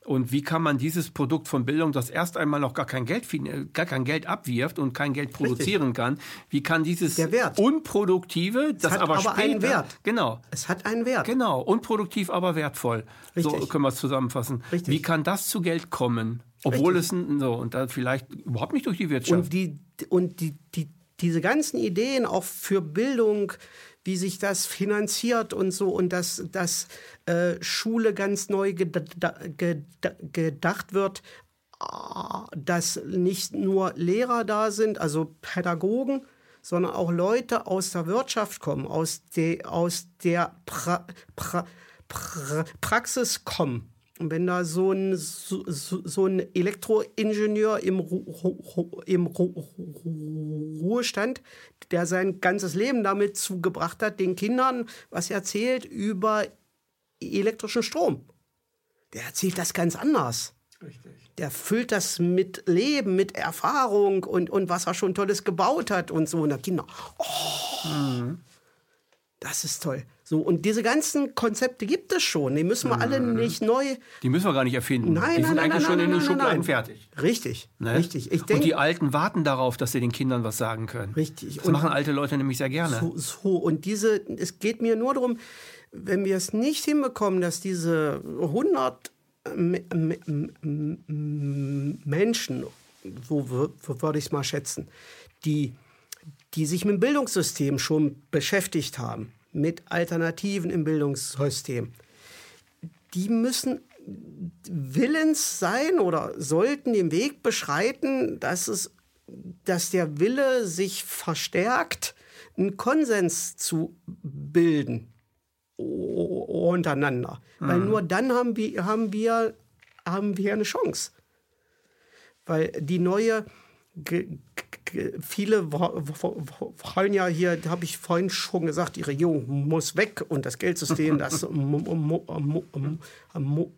Und wie kann man dieses Produkt von Bildung, das erst einmal noch gar kein Geld, fin- gar kein Geld abwirft und kein Geld produzieren kann, wie kann dieses. Unproduktive, das hat aber, aber später, einen Wert. Genau, es hat einen Wert. Genau, unproduktiv, aber wertvoll. So Richtig. können wir es zusammenfassen. Richtig. Wie kann das zu Geld kommen? Obwohl es ein, so und da vielleicht überhaupt nicht durch die Wirtschaft. Und, die, und die, die, diese ganzen Ideen auch für Bildung, wie sich das finanziert und so und dass, dass äh, Schule ganz neu geda geda gedacht wird, ah, dass nicht nur Lehrer da sind, also Pädagogen, sondern auch Leute aus der Wirtschaft kommen, aus, de, aus der pra, pra, pra, Praxis kommen. Und wenn da so ein, so, so ein Elektroingenieur im, Ru im Ru Ruhestand, der sein ganzes Leben damit zugebracht hat, den Kindern was erzählt über elektrischen Strom. Der erzählt das ganz anders. Der füllt das mit Leben, mit Erfahrung und, und was er schon Tolles gebaut hat und so. Und der Kinder, oh, das ist toll. So, und diese ganzen Konzepte gibt es schon. Die müssen wir alle nicht neu. die müssen wir gar nicht erfinden. Nein, die nein, sind nein, eigentlich nein, schon in den Schubladen fertig. Richtig, Ne? richtig. Ich und die Alten warten darauf, dass sie den Kindern was sagen können. Richtig. Das Und- machen alte Leute nämlich sehr gerne. so, so. Und diese, es geht mir nur darum, wenn wir es nicht hinbekommen, dass diese 100 M- M- M- M- Menschen, so wür- würde ich es mal schätzen, die, die sich mit dem Bildungssystem schon beschäftigt haben, mit Alternativen im Bildungssystem, die müssen willens sein oder sollten den Weg beschreiten, dass es dass der Wille sich verstärkt, einen Konsens zu bilden untereinander. Weil nur dann haben wir, haben, wir, haben wir eine Chance. Weil die neue, ge, viele wo- wo- wo- wollen ja hier, da habe ich vorhin schon gesagt, die Regierung muss weg und das Geldsystem, das mu- mu- mu- mu-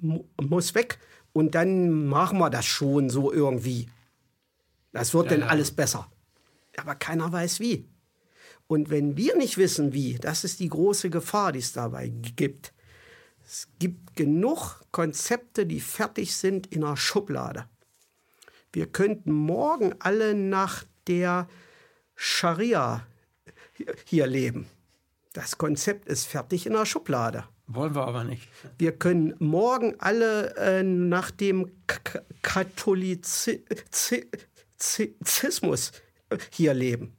mu- muss weg. Und dann machen wir das schon so irgendwie. Das wird dann ja. alles besser. Aber keiner weiß wie. Und wenn wir nicht wissen, wie, das ist die große Gefahr, die es dabei gibt. Es gibt genug Konzepte, die fertig sind in einer Schublade. Wir könnten morgen alle nach der Scharia hier leben. Das Konzept ist fertig in der Schublade. Wollen wir aber nicht. Wir können morgen alle äh, nach dem K Katholizismus hier leben.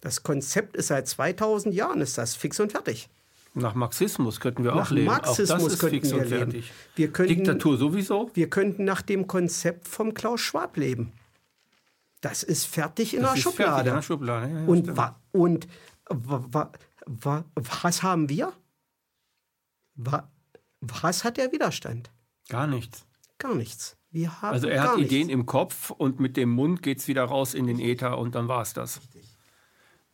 Das Konzept ist seit 2000 Jahren, ist das fix und fertig. Nach Marxismus könnten wir nach auch leben. Marxismus auch das ist könnten fix wir und leben. fertig. Wir könnten, Diktatur sowieso. Wir könnten nach dem Konzept vom Klaus Schwab leben. Das ist fertig in Das der ist Schublade. fertig in der Schublade. Ja, und wa und wa wa wa was haben wir? Wa was hat der Widerstand? Gar nichts. Gar nichts. Wir haben Also er hat Ideen nichts. im Kopf und mit dem Mund geht es wieder raus in den Äther und dann war es das.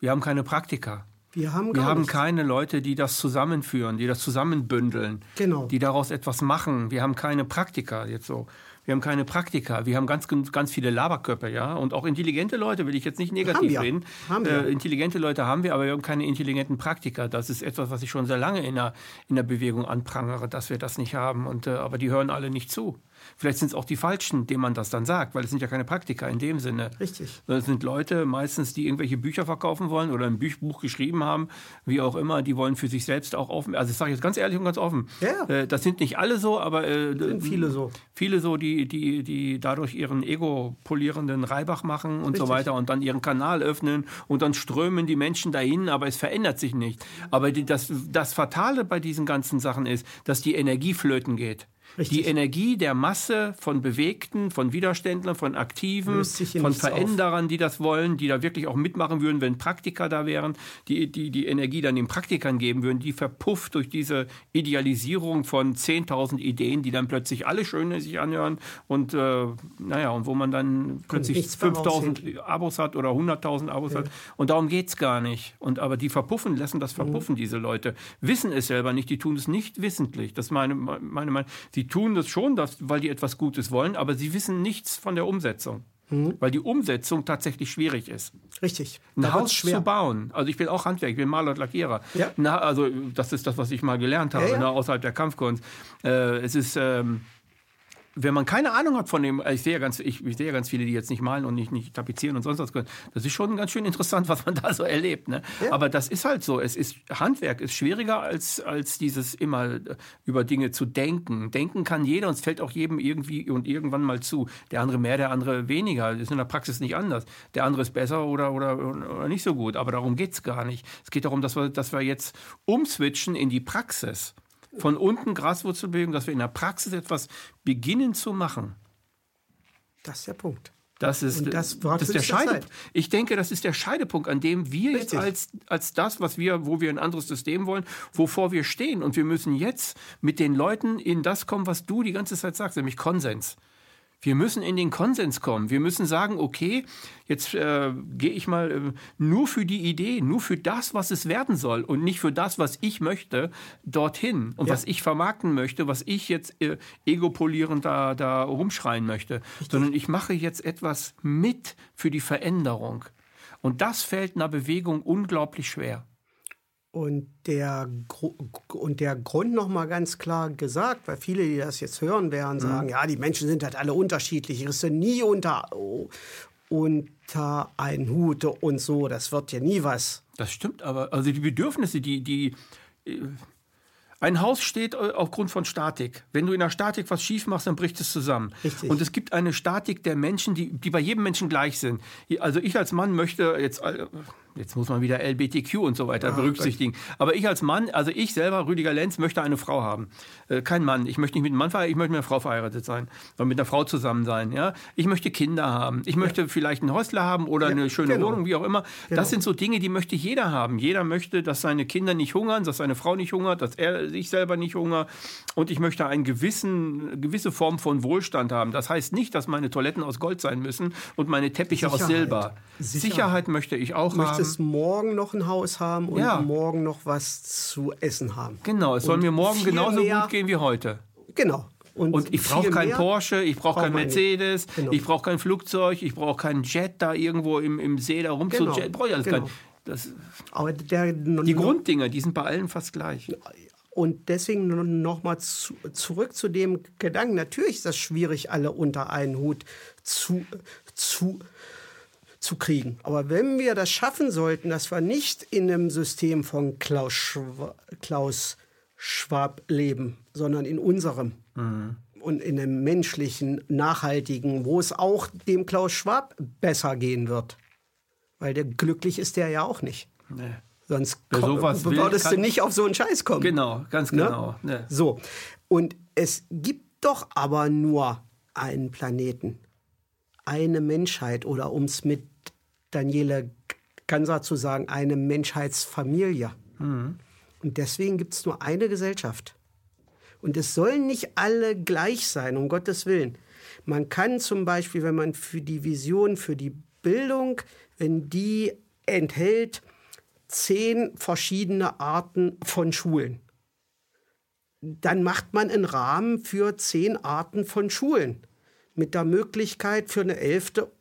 Wir haben keine Praktiker. Wir haben Wir haben keine Leute, die das zusammenführen, die das zusammenbündeln, Genau. die daraus etwas machen. Wir haben keine Praktiker jetzt so. Wir haben keine Praktiker. Wir haben ganz, ganz viele Laberköpfe, ja. Und auch intelligente Leute will ich jetzt nicht negativ wir. reden. Haben. Äh, intelligente Leute haben wir, aber wir haben keine intelligenten Praktiker. Das ist etwas, was ich schon sehr lange in der, in der Bewegung anprangere, dass wir das nicht haben. Und, äh, aber die hören alle nicht zu. Vielleicht sind es auch die Falschen, denen man das dann sagt, weil es sind ja keine Praktiker in dem Sinne. Richtig. Das sind Leute meistens, die irgendwelche Bücher verkaufen wollen oder ein Buch geschrieben haben, wie auch immer. Die wollen für sich selbst auch offen. Also ich sage jetzt ganz ehrlich und ganz offen. Ja. Äh, das sind nicht alle so, aber äh, Sind viele so. Viele so, die, die, die dadurch ihren ego-polierenden Reibach machen und so Richtig. weiter und dann ihren Kanal öffnen und dann strömen die Menschen dahin, aber es verändert sich nicht. Aber die, das, das Fatale bei diesen ganzen Sachen ist, dass die Energie flöten geht. Richtig. Die Energie der Masse von Bewegten, von Widerständlern, von Aktiven, von nichts auf. Veränderern, die das wollen, die da wirklich auch mitmachen würden, wenn Praktiker da wären, die die, die Energie dann den Praktikern geben würden, die verpufft durch diese Idealisierung von 10.000 Ideen, die dann plötzlich alle schön sich anhören und äh, naja, und wo man dann plötzlich nichts mehr 5.000 Abos hat oder 100.000 Abos hat. Und darum geht's gar nicht. Und aber die verpuffen, lassen das verpuffen, diese Leute. Wissen es selber nicht, die tun es nicht wissentlich. Das ist meine, meine Meinung. Sie tun das schon, das, weil die etwas Gutes wollen, aber sie wissen nichts von der Umsetzung. Weil die Umsetzung tatsächlich schwierig ist. Richtig. Ein Da Haus schwer. zu bauen. Also ich bin auch Handwerk, ich bin Maler und Lackierer. Ja. Na, also das ist das, was ich mal gelernt habe, Ja, ja. Ne, außerhalb der Kampfkunst. Äh, es ist, ähm, wenn man keine Ahnung hat von dem, ich sehe ja ganz, ich, ich sehe ja ganz viele, die jetzt nicht malen und nicht, nicht tapezieren und sonst was können. Das ist schon ganz schön interessant, was man da so erlebt. Ne? Ja. Aber das ist halt so. Es ist Handwerk ist schwieriger als als dieses immer äh, über Dinge zu denken. Denken kann jeder und es fällt auch jedem irgendwie und irgendwann mal zu. Der andere mehr, der andere weniger. Das ist in der Praxis nicht anders. Der andere ist besser oder oder, oder nicht so gut. Aber darum geht's gar nicht. Es geht darum, dass wir dass wir jetzt umswitchen in die Praxis. Von unten Graswurzelbewegung, dass wir in der Praxis etwas beginnen zu machen. Das ist der Punkt. Das ist, Und das das ist der zu dieser Scheide. Zeit. Ich denke, das ist der Scheidepunkt, an dem wir jetzt Richtig. als, als das, was wir, wo wir ein anderes System wollen, wovor wir stehen. Und wir müssen jetzt mit den Leuten in das kommen, was du die ganze Zeit sagst, nämlich Konsens. Wir müssen in den Konsens kommen. Wir müssen sagen, okay, jetzt äh, gehe ich mal äh, nur für die Idee, nur für das, was es werden soll und nicht für das, was ich möchte, dorthin und Ja. was ich vermarkten möchte, was ich jetzt äh, egopolierend da, da rumschreien möchte, sondern ich mache jetzt etwas mit für die Veränderung. Und das fällt einer Bewegung unglaublich schwer. Und der, und der Grund noch mal ganz klar gesagt, weil viele, die das jetzt hören werden, sagen, ja, die Menschen sind halt alle unterschiedlich, ich rüste nie unter, unter einen Hut und so, das wird ja nie was. Das stimmt aber. Also die Bedürfnisse, die, die. äh, Ein Haus steht äh, aufgrund von Statik. Wenn du in der Statik was schief machst, dann bricht es zusammen. Richtig. Und es gibt eine Statik der Menschen, die, die bei jedem Menschen gleich sind. Also ich als Mann möchte jetzt. Jetzt muss man wieder LBTQ und so weiter berücksichtigen. Aber ich als Mann, also ich selber, Rüdiger Lenz, möchte eine Frau haben. Äh, kein Mann. Ich möchte nicht mit einem Mann verheiratet, ich möchte mit einer Frau verheiratet sein. Oder mit einer Frau zusammen sein. Ja? Ich möchte Kinder haben. Ich möchte vielleicht einen Häusler haben oder eine schöne genau. Wohnung, wie auch immer. Genau. Das sind so Dinge, die möchte jeder haben. Jeder möchte, dass seine Kinder nicht hungern, dass seine Frau nicht hungert, dass er sich selber nicht hungert. Und ich möchte eine gewissen, gewisse Form von Wohlstand haben. Das heißt nicht, dass meine Toiletten aus Gold sein müssen und meine Teppiche aus Sicherheit. Silber. Sicherheit. Sicherheit. möchte ich auch möchtest haben. Morgen noch ein Haus haben und Ja. morgen noch was zu essen haben. Genau, es soll Und mir morgen genauso mehr- gut gehen wie heute. Genau. Und ich brauche kein Porsche, ich brauche kein. Mercedes, Genau. ich brauche kein Flugzeug, ich brauche keinen Jet da irgendwo im, im See da rum Genau. Brauche ich alles genau. kein. Das, Aber der, die Grunddinger, die sind bei allen fast gleich. Und deswegen noch mal zu, zurück zu dem Gedanken. Natürlich ist das schwierig, alle unter einen Hut zu, zu, zu kriegen. Aber wenn wir das schaffen sollten, dass wir nicht in einem System von Klaus, Schwa Klaus Schwab leben, sondern in unserem mhm. und in einem menschlichen, nachhaltigen, wo es auch dem Klaus Schwab besser gehen wird. Weil der glücklich ist der ja auch nicht. Nee. Sonst würdest du nicht auf so einen Scheiß kommen. Genau, ganz ne? genau. Ne? Ne. So. Und es gibt doch aber nur einen Planeten, eine Menschheit oder um es mit Daniele Ganser zu sagen, eine Menschheitsfamilie. Mhm. Und deswegen gibt es nur eine Gesellschaft. Und es sollen nicht alle gleich sein, um Gottes Willen. Man kann zum Beispiel, wenn man für die Vision, für die Bildung, wenn die enthält zehn verschiedene Arten von Schulen, dann macht man einen Rahmen für zehn Arten von Schulen mit der Möglichkeit für eine elfte,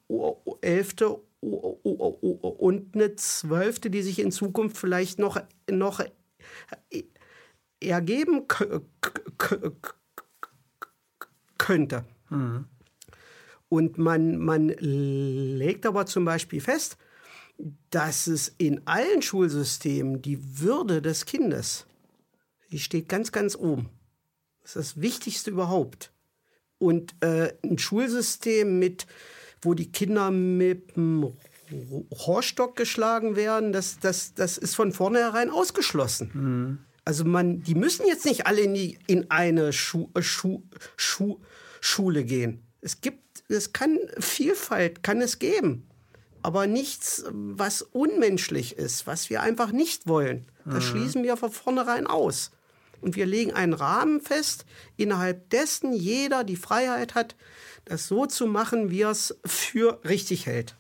elfte und eine zwölfte, die sich in Zukunft vielleicht noch, noch ergeben könnte. Mhm. Und man, man legt aber zum Beispiel fest, dass es in allen Schulsystemen die Würde des Kindes, die steht ganz, ganz oben. Das ist das Wichtigste überhaupt. Und äh, ein Schulsystem mit, wo die Kinder mit dem Rohrstock geschlagen werden, das, das, das ist von vornherein ausgeschlossen. Mhm. Also man, die müssen jetzt nicht alle in, die, in eine Schu, äh, Schu, Schu, Schule gehen. Es gibt, es kann Vielfalt, kann es geben aber nichts, was unmenschlich ist, was wir einfach nicht wollen. Das mhm. schließen wir von vornherein aus. Und wir legen einen Rahmen fest, innerhalb dessen jeder die Freiheit hat, das so zu machen, wie er es für richtig hält.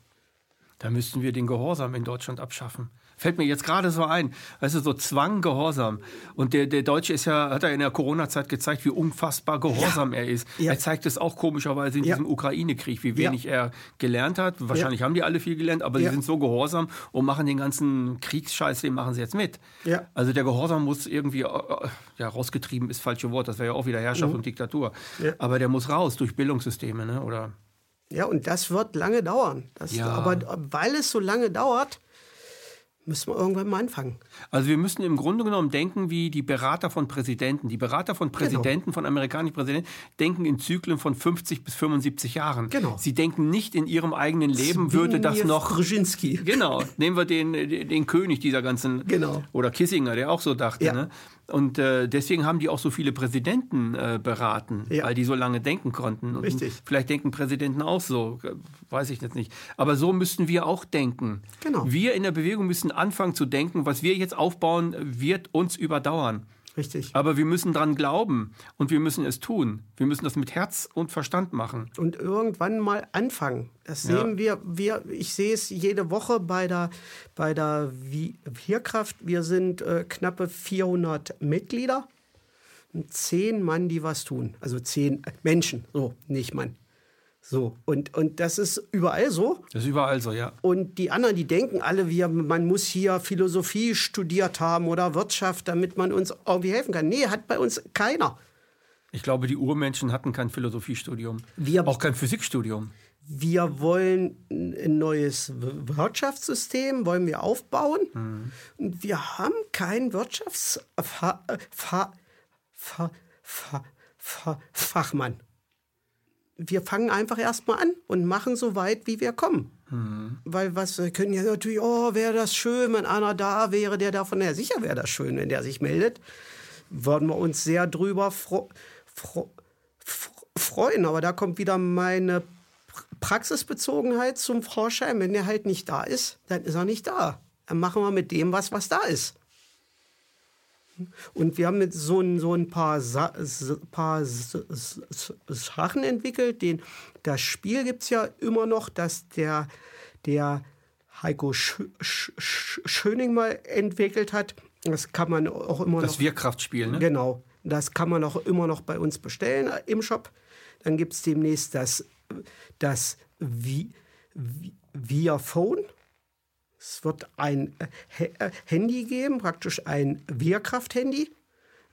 Da müssten wir den Gehorsam in Deutschland abschaffen. Fällt mir jetzt gerade so ein. Weißt du, so Zwang, Gehorsam. Und der, der Deutsche ist ja, hat er in der Corona-Zeit gezeigt, wie unfassbar gehorsam ja. er ist. Ja. Er zeigt es auch komischerweise in ja. diesem Ukraine-Krieg, wie wenig er gelernt hat. Wahrscheinlich haben die alle viel gelernt, aber sie sind so gehorsam und machen den ganzen Kriegsscheiß, den machen sie jetzt mit. Also der Gehorsam muss irgendwie, äh, äh, ja, rausgetrieben ist falsche Wort, das wäre ja auch wieder Herrschaft mhm. und Diktatur. Aber der muss raus durch Bildungssysteme, ne? oder? Ja, und das wird lange dauern. Das, aber weil es so lange dauert, Müssen wir irgendwann mal anfangen. Also wir müssen im Grunde genommen denken wie die Berater von Präsidenten. Die Berater von genau. Präsidenten, genau. von amerikanischen Präsidenten, denken in Zyklen von 50 bis 75 Jahren. Genau. Sie denken nicht in ihrem eigenen Leben, Zbigniew würde das noch... Brzezinski. Genau. Nehmen wir den, den König dieser ganzen... Genau. Oder Kissinger, der auch so dachte. Ja. Ne? Und äh, deswegen haben die auch so viele Präsidenten äh, beraten, ja. weil die so lange denken konnten. Und Richtig. Vielleicht denken Präsidenten auch so, weiß ich jetzt nicht. Aber so müssten wir auch denken. Genau. Wir in der Bewegung müssen anfangen zu denken, was wir jetzt aufbauen, wird uns überdauern. Richtig. Aber wir müssen dran glauben und wir müssen es tun. Wir müssen das mit Herz und Verstand machen. Und irgendwann mal anfangen. Das ja. sehen wir, wir, ich sehe es jede Woche bei der, bei der Wirkraft. Wir sind äh, knappe 400 Mitglieder. Zehn Mann, die was tun. Also zehn Menschen, so, nicht Mann. So, und, und das ist überall so. Das ist überall so, ja. Und die anderen, die denken alle, wir, man muss hier Philosophie studiert haben oder Wirtschaft, damit man uns irgendwie helfen kann. Nee, hat bei uns keiner. Ich glaube, die Urmenschen hatten kein Philosophiestudium. Wir, auch kein Physikstudium. Wir wollen ein neues Wirtschaftssystem, wollen wir aufbauen. Mhm. Und wir haben keinen Wirtschaftsfachmann wir fangen einfach erstmal an und machen so weit, wie wir kommen. Mhm. Weil was wir können ja natürlich, oh, wäre das schön, wenn einer da wäre, der davon, ja sicher wäre das schön, wenn der sich meldet. Würden wir uns sehr drüber fro fro freuen. Aber da kommt wieder meine Praxisbezogenheit zum Vorschein. Wenn der halt nicht da ist, dann ist er nicht da. Dann machen wir mit dem was, was da ist. Und wir haben so ein, so ein paar, Sa paar Sachen entwickelt. Den, das Spiel gibt es ja immer noch, dass der, der Heiko Sch Sch Schöning mal entwickelt hat. Das kann man auch immer das noch. Das Wirkraftspiel, ne? Genau. Das kann man auch immer noch bei uns bestellen äh, im Shop. Dann gibt es demnächst das, das Via Phone. Es wird ein äh, äh, Handy geben, praktisch ein Wehrkraft-Handy,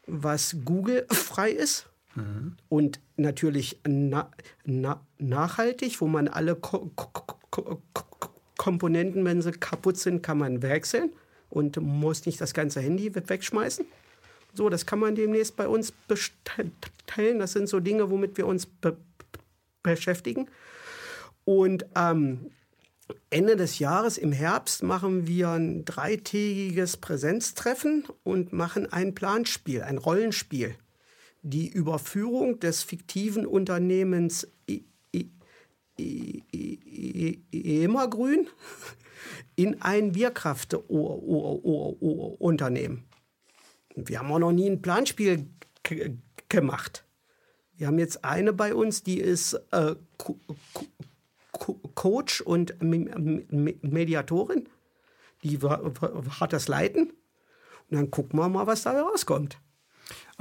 was Google-frei ist. Mhm. Und natürlich na, na, nachhaltig, wo man alle Ko Ko Ko Komponenten, wenn sie kaputt sind, kann man wechseln und muss nicht das ganze Handy wegschmeißen. So, das kann man demnächst bei uns bestellen. Das sind so Dinge, womit wir uns be beschäftigen. Und ähm, Ende des Jahres im Herbst machen wir ein dreitägiges Präsenztreffen und machen ein Planspiel, ein Rollenspiel. Die Überführung des fiktiven Unternehmens Immergrün in ein Bierkraftunternehmen. Wir haben auch noch nie ein Planspiel gemacht. Wir haben jetzt eine bei uns, die ist äh, Coach und Mediatorin. Die hat das Leiten. Und dann gucken wir mal, was dabei rauskommt.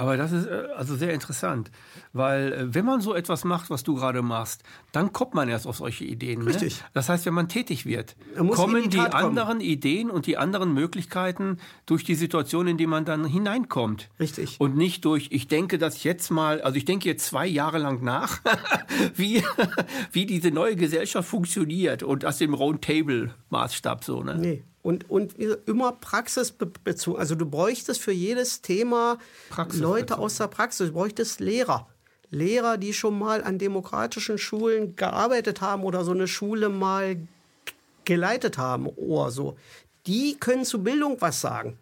Aber das ist äh, also sehr interessant, weil äh, wenn man so etwas macht, was du gerade machst, dann kommt man erst auf solche Ideen. Ne? Richtig. Ne? Das heißt, wenn man tätig wird, kommen die, die anderen kommen. Ideen und die anderen Möglichkeiten durch die Situation, in die man dann hineinkommt. Richtig. Und nicht durch, ich denke das jetzt mal, also ich denke jetzt zwei Jahre lang nach, wie, wie diese neue Gesellschaft funktioniert und das im Roundtable-Maßstab so. Ne? Nee. Und, und immer praxisbezogen. Also du bräuchtest für jedes Thema Leute aus der Praxis. Du bräuchtest Lehrer. Lehrer, die schon mal an demokratischen Schulen gearbeitet haben oder so eine Schule mal geleitet haben oder so. Die können zu Bildung was sagen.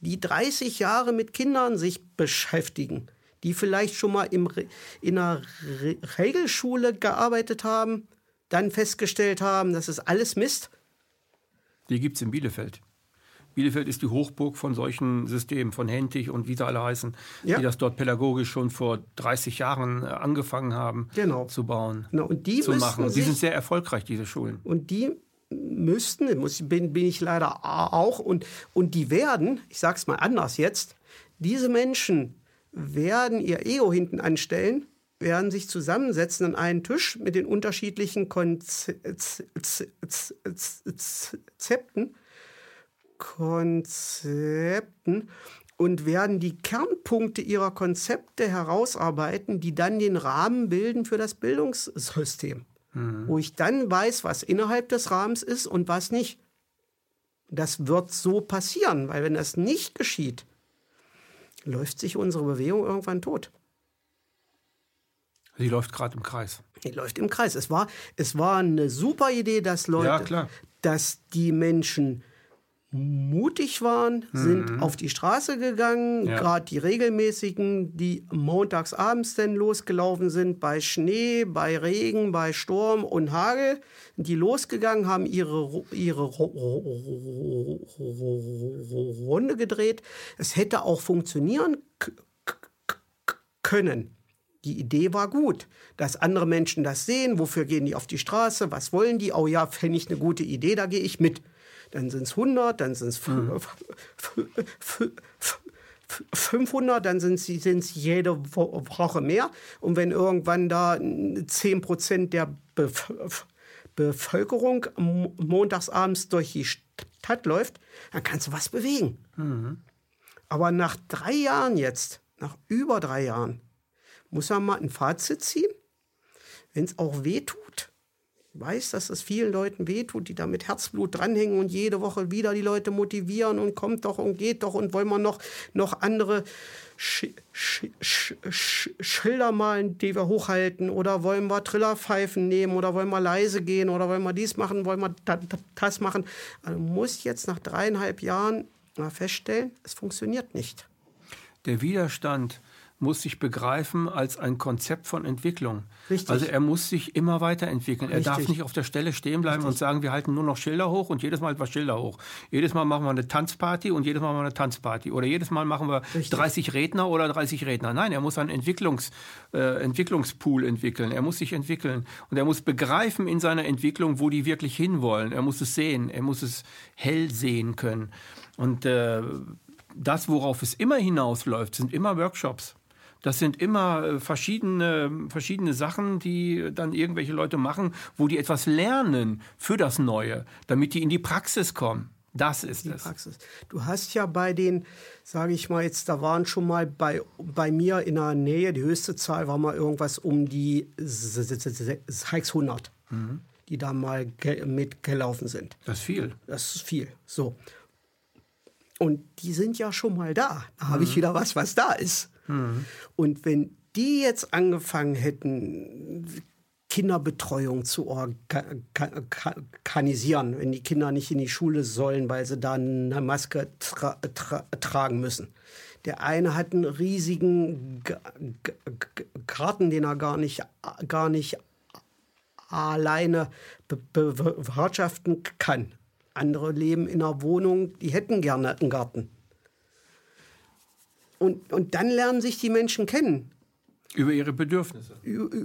Die 30 Jahre mit Kindern sich beschäftigen. Die vielleicht schon mal im, in einer Regelschule gearbeitet haben, dann festgestellt haben, das ist alles Mist die gibt es in Bielefeld. Bielefeld ist die Hochburg von solchen Systemen, von Hentig und wie sie alle heißen, ja. die das dort pädagogisch schon vor 30 Jahren äh, angefangen haben genau. zu bauen, genau. und die zu machen. Die sind sehr erfolgreich, diese Schulen. Und die müssten, muss, bin, bin ich leider auch, und, und die werden, ich sage es mal anders jetzt, diese Menschen werden ihr Ego hinten anstellen werden sich zusammensetzen an einen Tisch mit den unterschiedlichen Konzepten, Konzepten und werden die Kernpunkte ihrer Konzepte herausarbeiten, die dann den Rahmen bilden für das Bildungssystem. Mhm. Wo ich dann weiß, was innerhalb des Rahmens ist und was nicht. Das wird so passieren, weil wenn das nicht geschieht, läuft sich unsere Bewegung irgendwann tot. Sie läuft gerade im Kreis. Die läuft im Kreis. Es war, es war eine super Idee, dass Leute, ja, dass die Menschen mutig waren, sind mhm. auf die Straße gegangen, ja. gerade die regelmäßigen, die montags abends dann losgelaufen sind, bei Schnee, bei Regen, bei Sturm und Hagel, die losgegangen haben, ihre, ihre Runde gedreht. Es hätte auch funktionieren können. Die Idee war gut, dass andere Menschen das sehen. Wofür gehen die auf die Straße? Was wollen die? Oh ja, fände ich eine gute Idee, da gehe ich mit. Dann sind es 100, dann sind es 500, dann sind es jede Woche mehr. Und wenn irgendwann da 10 Prozent der Bef Bevölkerung montagsabends durch die Stadt läuft, dann kannst du was bewegen. Mhm. Aber nach drei Jahren jetzt, nach über drei Jahren, muss man mal ein Fazit ziehen, wenn es auch weh tut. Ich weiß, dass es vielen Leuten wehtut, die da mit Herzblut dranhängen und jede Woche wieder die Leute motivieren und kommt doch und geht doch und wollen wir noch, noch andere Sch Sch Sch Schilder malen, die wir hochhalten oder wollen wir Trillerpfeifen nehmen oder wollen wir leise gehen oder wollen wir dies machen, wollen wir das machen. Also muss jetzt nach dreieinhalb Jahren mal feststellen, es funktioniert nicht. Der Widerstand muss sich begreifen als ein Konzept von Entwicklung. Richtig. Also er muss sich immer weiterentwickeln. Richtig. Er darf nicht auf der Stelle stehen bleiben Richtig. und sagen, wir halten nur noch Schilder hoch und jedes Mal etwas Schilder hoch. Jedes Mal machen wir eine Tanzparty und jedes Mal machen wir eine Tanzparty. Oder jedes Mal machen wir Richtig. 30 Redner oder 30 Redner. Nein, er muss einen Entwicklungs, äh, Entwicklungspool entwickeln. Er muss sich entwickeln. Und er muss begreifen in seiner Entwicklung, wo die wirklich hinwollen. Er muss es sehen. Er muss es hell sehen können. Und äh, das, worauf es immer hinausläuft, sind immer Workshops. Das sind immer äh, verschiedene, verschiedene Sachen, die dann irgendwelche Leute machen, wo die etwas lernen für das Neue, damit die in die Praxis kommen. Das ist es. Praxis. Du hast ja bei den, sage ich mal jetzt, da waren schon mal bei, bei mir in der Nähe, die höchste Zahl war mal irgendwas um die 600. Mhm. Die die da mal ge mitgelaufen sind. Das ist viel. Das ist viel. So. Und die sind ja schon mal da. Da habe ich wieder was, was da ist. Und wenn die jetzt angefangen hätten, Kinderbetreuung zu organisieren, wenn die Kinder nicht in die Schule sollen, weil sie da eine Maske tra tra tragen müssen. Der eine hat einen riesigen Garten, den er gar nicht, gar nicht alleine be bewirtschaften kann. Andere leben in einer Wohnung, die hätten gerne einen Garten. Und, und dann lernen sich die Menschen kennen. Über ihre Bedürfnisse.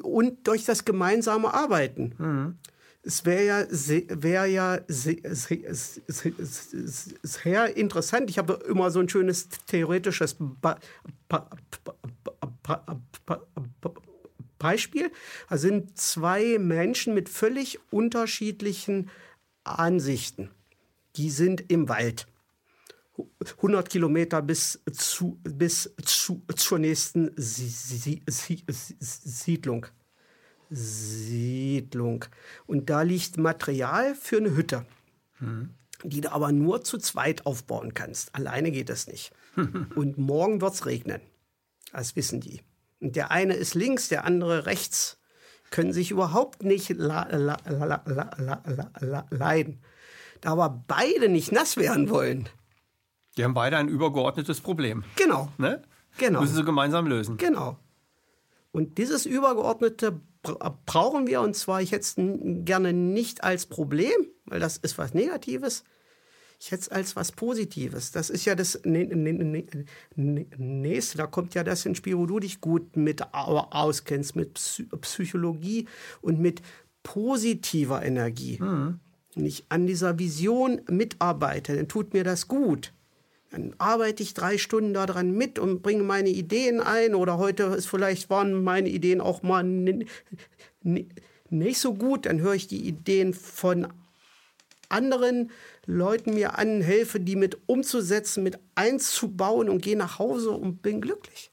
Und durch das gemeinsame Arbeiten. Mhm. Es wäre ja, wär ja sehr, interessant. Ich habe immer so ein schönes theoretisches ba ba ba Beispiel. Da sind zwei Menschen mit völlig unterschiedlichen Ansichten. Die sind im Wald. 100 Kilometer bis, zu, bis zu, zur nächsten Siedlung. Siedlung. Und da liegt Material für eine Hütte, mhm. die du aber nur zu zweit aufbauen kannst. Alleine geht das nicht. Und morgen wird es regnen. Das wissen die. Und der eine ist links, der andere rechts. Können sich überhaupt nicht leiden. Da aber beide nicht nass werden wollen, die haben beide ein übergeordnetes Problem. Genau. Ne? Genau. Müssen sie gemeinsam lösen. Genau. Und dieses Übergeordnete brauchen wir, und zwar, ich hätte es gerne nicht als Problem, weil das ist was Negatives, ich hätte es als was Positives. Das ist ja das Nächste. Da kommt ja das ins Spiel, wo du dich gut mit auskennst, mit Psychologie und mit positiver Energie. Mhm. Wenn ich an dieser Vision mitarbeite, dann tut mir das gut. Dann arbeite ich drei Stunden daran mit und bringe meine Ideen ein. Oder heute ist vielleicht waren meine Ideen auch mal nicht so gut. Dann höre ich die Ideen von anderen Leuten mir an, helfe die mit umzusetzen, mit einzubauen und gehe nach Hause und bin glücklich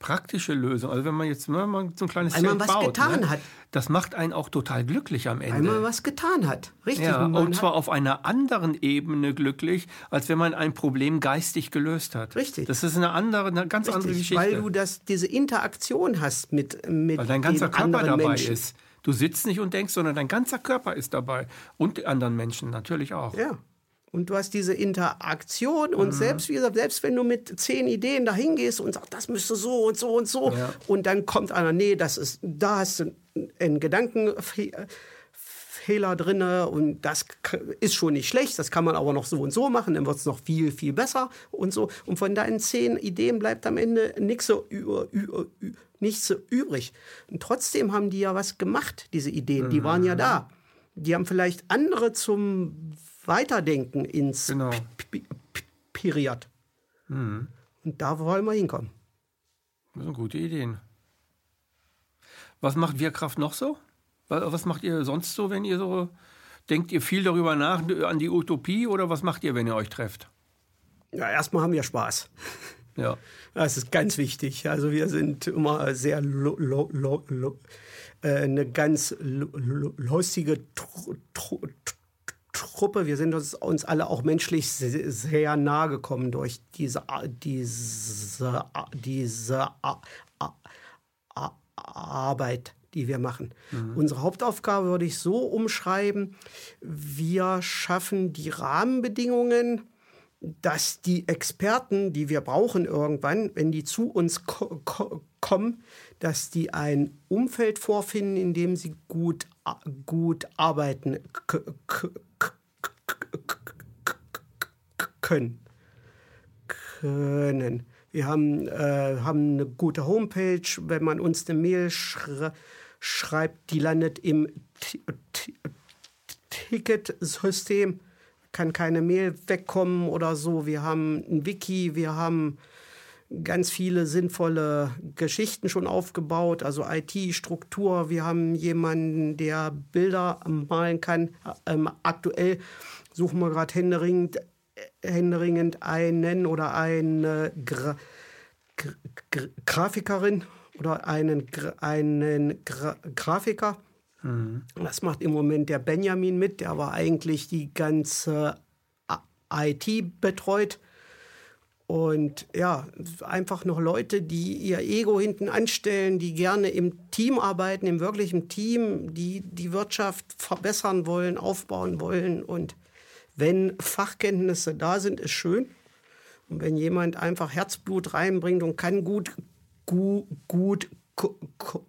praktische Lösung. Also wenn man jetzt wenn man so ein kleines Weil man was baut, getan ne? hat. Das macht einen auch total glücklich am Ende. Weil man was getan hat. Richtig. Ja, und zwar auf einer anderen Ebene glücklich, als wenn man ein Problem geistig gelöst hat. Richtig. Das ist eine andere, eine ganz Richtig, andere Geschichte. Weil du das, diese Interaktion hast mit, mit Weil dein ganzer Körper dabei Menschen. ist. Du sitzt nicht und denkst, sondern dein ganzer Körper ist dabei. Und die anderen Menschen natürlich auch. Ja. Und du hast diese Interaktion und mhm. selbst, wie gesagt, selbst wenn du mit zehn Ideen dahin gehst und sagst, das müsste so und so und so, ja. und dann kommt einer, nee, das ist, da hast du einen Gedankenfehler drin und das ist schon nicht schlecht, das kann man aber noch so und so machen, dann wird es noch viel, viel besser und so. Und von deinen zehn Ideen bleibt am Ende nichts so, nichts so übrig. Und trotzdem haben die ja was gemacht, diese Ideen, die waren ja da. Die haben vielleicht andere zum Weiterdenken ins genau. Period. Mhm. Und da wollen wir hinkommen. Das sind gute Ideen. Was macht Wirkraft noch so? Was macht ihr sonst so, wenn ihr so denkt ihr viel darüber nach an die Utopie oder was macht ihr, wenn ihr euch trefft? Ja, erstmal haben wir Spaß. Ja. Das ist ganz wichtig. Also wir sind immer sehr lo, lo, lo, äh, eine ganz lustige Truppe. Wir sind uns, uns alle auch menschlich sehr, sehr nahe gekommen durch diese, diese, diese Arbeit, die wir machen. Mhm. Unsere Hauptaufgabe würde ich so umschreiben, wir schaffen die Rahmenbedingungen, dass die Experten, die wir brauchen irgendwann, wenn die zu uns ko ko kommen, dass die ein Umfeld vorfinden, in dem sie gut, gut arbeiten können. können. Wir haben, äh, haben eine gute Homepage. Wenn man uns eine Mail schre schreibt, die landet im Ticketsystem. Kann keine Mail wegkommen oder so. Wir haben ein Wiki, wir haben ganz viele sinnvolle Geschichten schon aufgebaut, also IT-Struktur. Wir haben jemanden, der Bilder malen kann. Ähm, aktuell suchen wir gerade händeringend, händeringend einen oder eine Gra Gra Grafikerin oder einen, einen Gra Grafiker Mhm. Das macht im Moment der Benjamin mit, der war eigentlich die ganze IT betreut. Und ja, einfach noch Leute, die ihr Ego hinten anstellen, die gerne im Team arbeiten, im wirklichen Team, die die Wirtschaft verbessern wollen, aufbauen wollen. Und wenn Fachkenntnisse da sind, ist schön. Und wenn jemand einfach Herzblut reinbringt und kann gut, gut, gut ko ko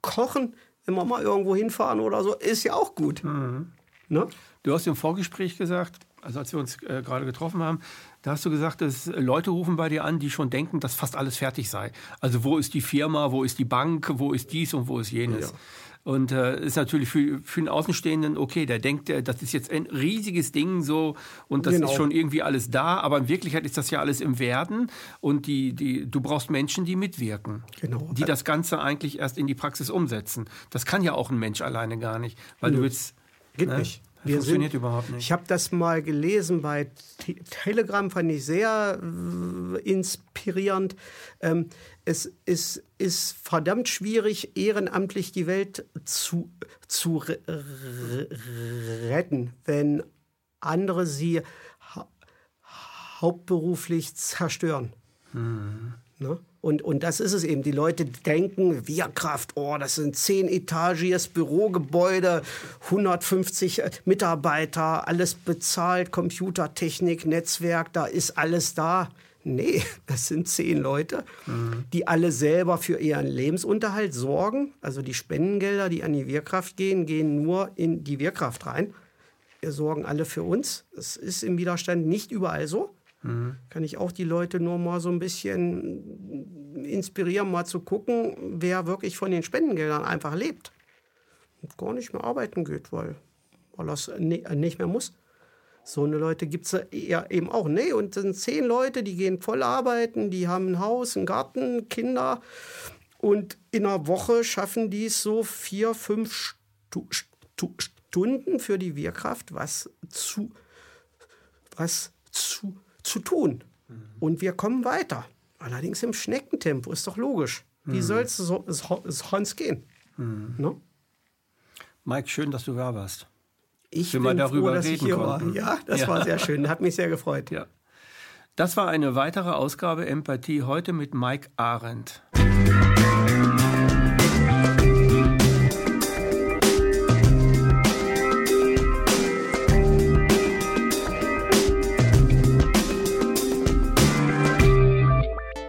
kochen, wenn wir mal irgendwo hinfahren oder so, ist ja auch gut. Mhm. Ne? Du hast im Vorgespräch gesagt, also als wir uns äh, gerade getroffen haben, da hast du gesagt, dass Leute rufen bei dir an, die schon denken, dass fast alles fertig sei. Also wo ist die Firma, wo ist die Bank, wo ist dies und wo ist jenes. Ja. Und äh, ist natürlich für, für den Außenstehenden okay, der denkt, äh, das ist jetzt ein riesiges Ding so und das genau. ist schon irgendwie alles da, aber in Wirklichkeit ist das ja alles im Werden und die, die, du brauchst Menschen, die mitwirken, genau. die das Ganze eigentlich erst in die Praxis umsetzen. Das kann ja auch ein Mensch alleine gar nicht, weil ja. du willst. Geht ne? nicht. Wir funktioniert sind, überhaupt nicht. Ich habe das mal gelesen bei Telegram, fand ich sehr äh, inspirierend. Ähm, es ist, ist, verdammt schwierig, ehrenamtlich die Welt zu, zu retten, wenn andere sie ha hauptberuflich zerstören. Mhm. Ne? Und, und das ist es eben. Die Leute denken, Wirkraft, oh, das sind zehn etagiges Bürogebäude, 150 äh, Mitarbeiter, alles bezahlt, Computertechnik, Netzwerk, da ist alles da. Nee, das sind zehn Leute, mhm. die alle selber für ihren Lebensunterhalt sorgen. Also die Spendengelder, die an die Wirkraft gehen, gehen nur in die Wirkraft rein. Wir sorgen alle für uns. Es ist im Widerstand nicht überall so. Mhm. Kann ich auch die Leute nur mal so ein bisschen inspirieren, mal zu gucken, wer wirklich von den Spendengeldern einfach lebt und gar nicht mehr arbeiten geht, weil, weil er es nicht mehr muss. So eine Leute gibt es ja eben auch. Nee, und sind zehn Leute, die gehen voll arbeiten, die haben ein Haus, einen Garten, Kinder. Und in einer Woche schaffen die es so vier, fünf Stu Stu Stunden für die Wehrkraft, was zu, was zu zu tun. Und wir kommen weiter. Allerdings im Schneckentempo, ist doch logisch. Wie mhm. soll es so, sonst gehen? Mhm. No? Mike, schön, dass du da warst. Ich bin mal darüber froh, dass ich hier konnten. war. Ja, das ja. war sehr schön. Hat mich sehr gefreut. Ja. Das war eine weitere Ausgabe Empathie heute mit Mike Arendt.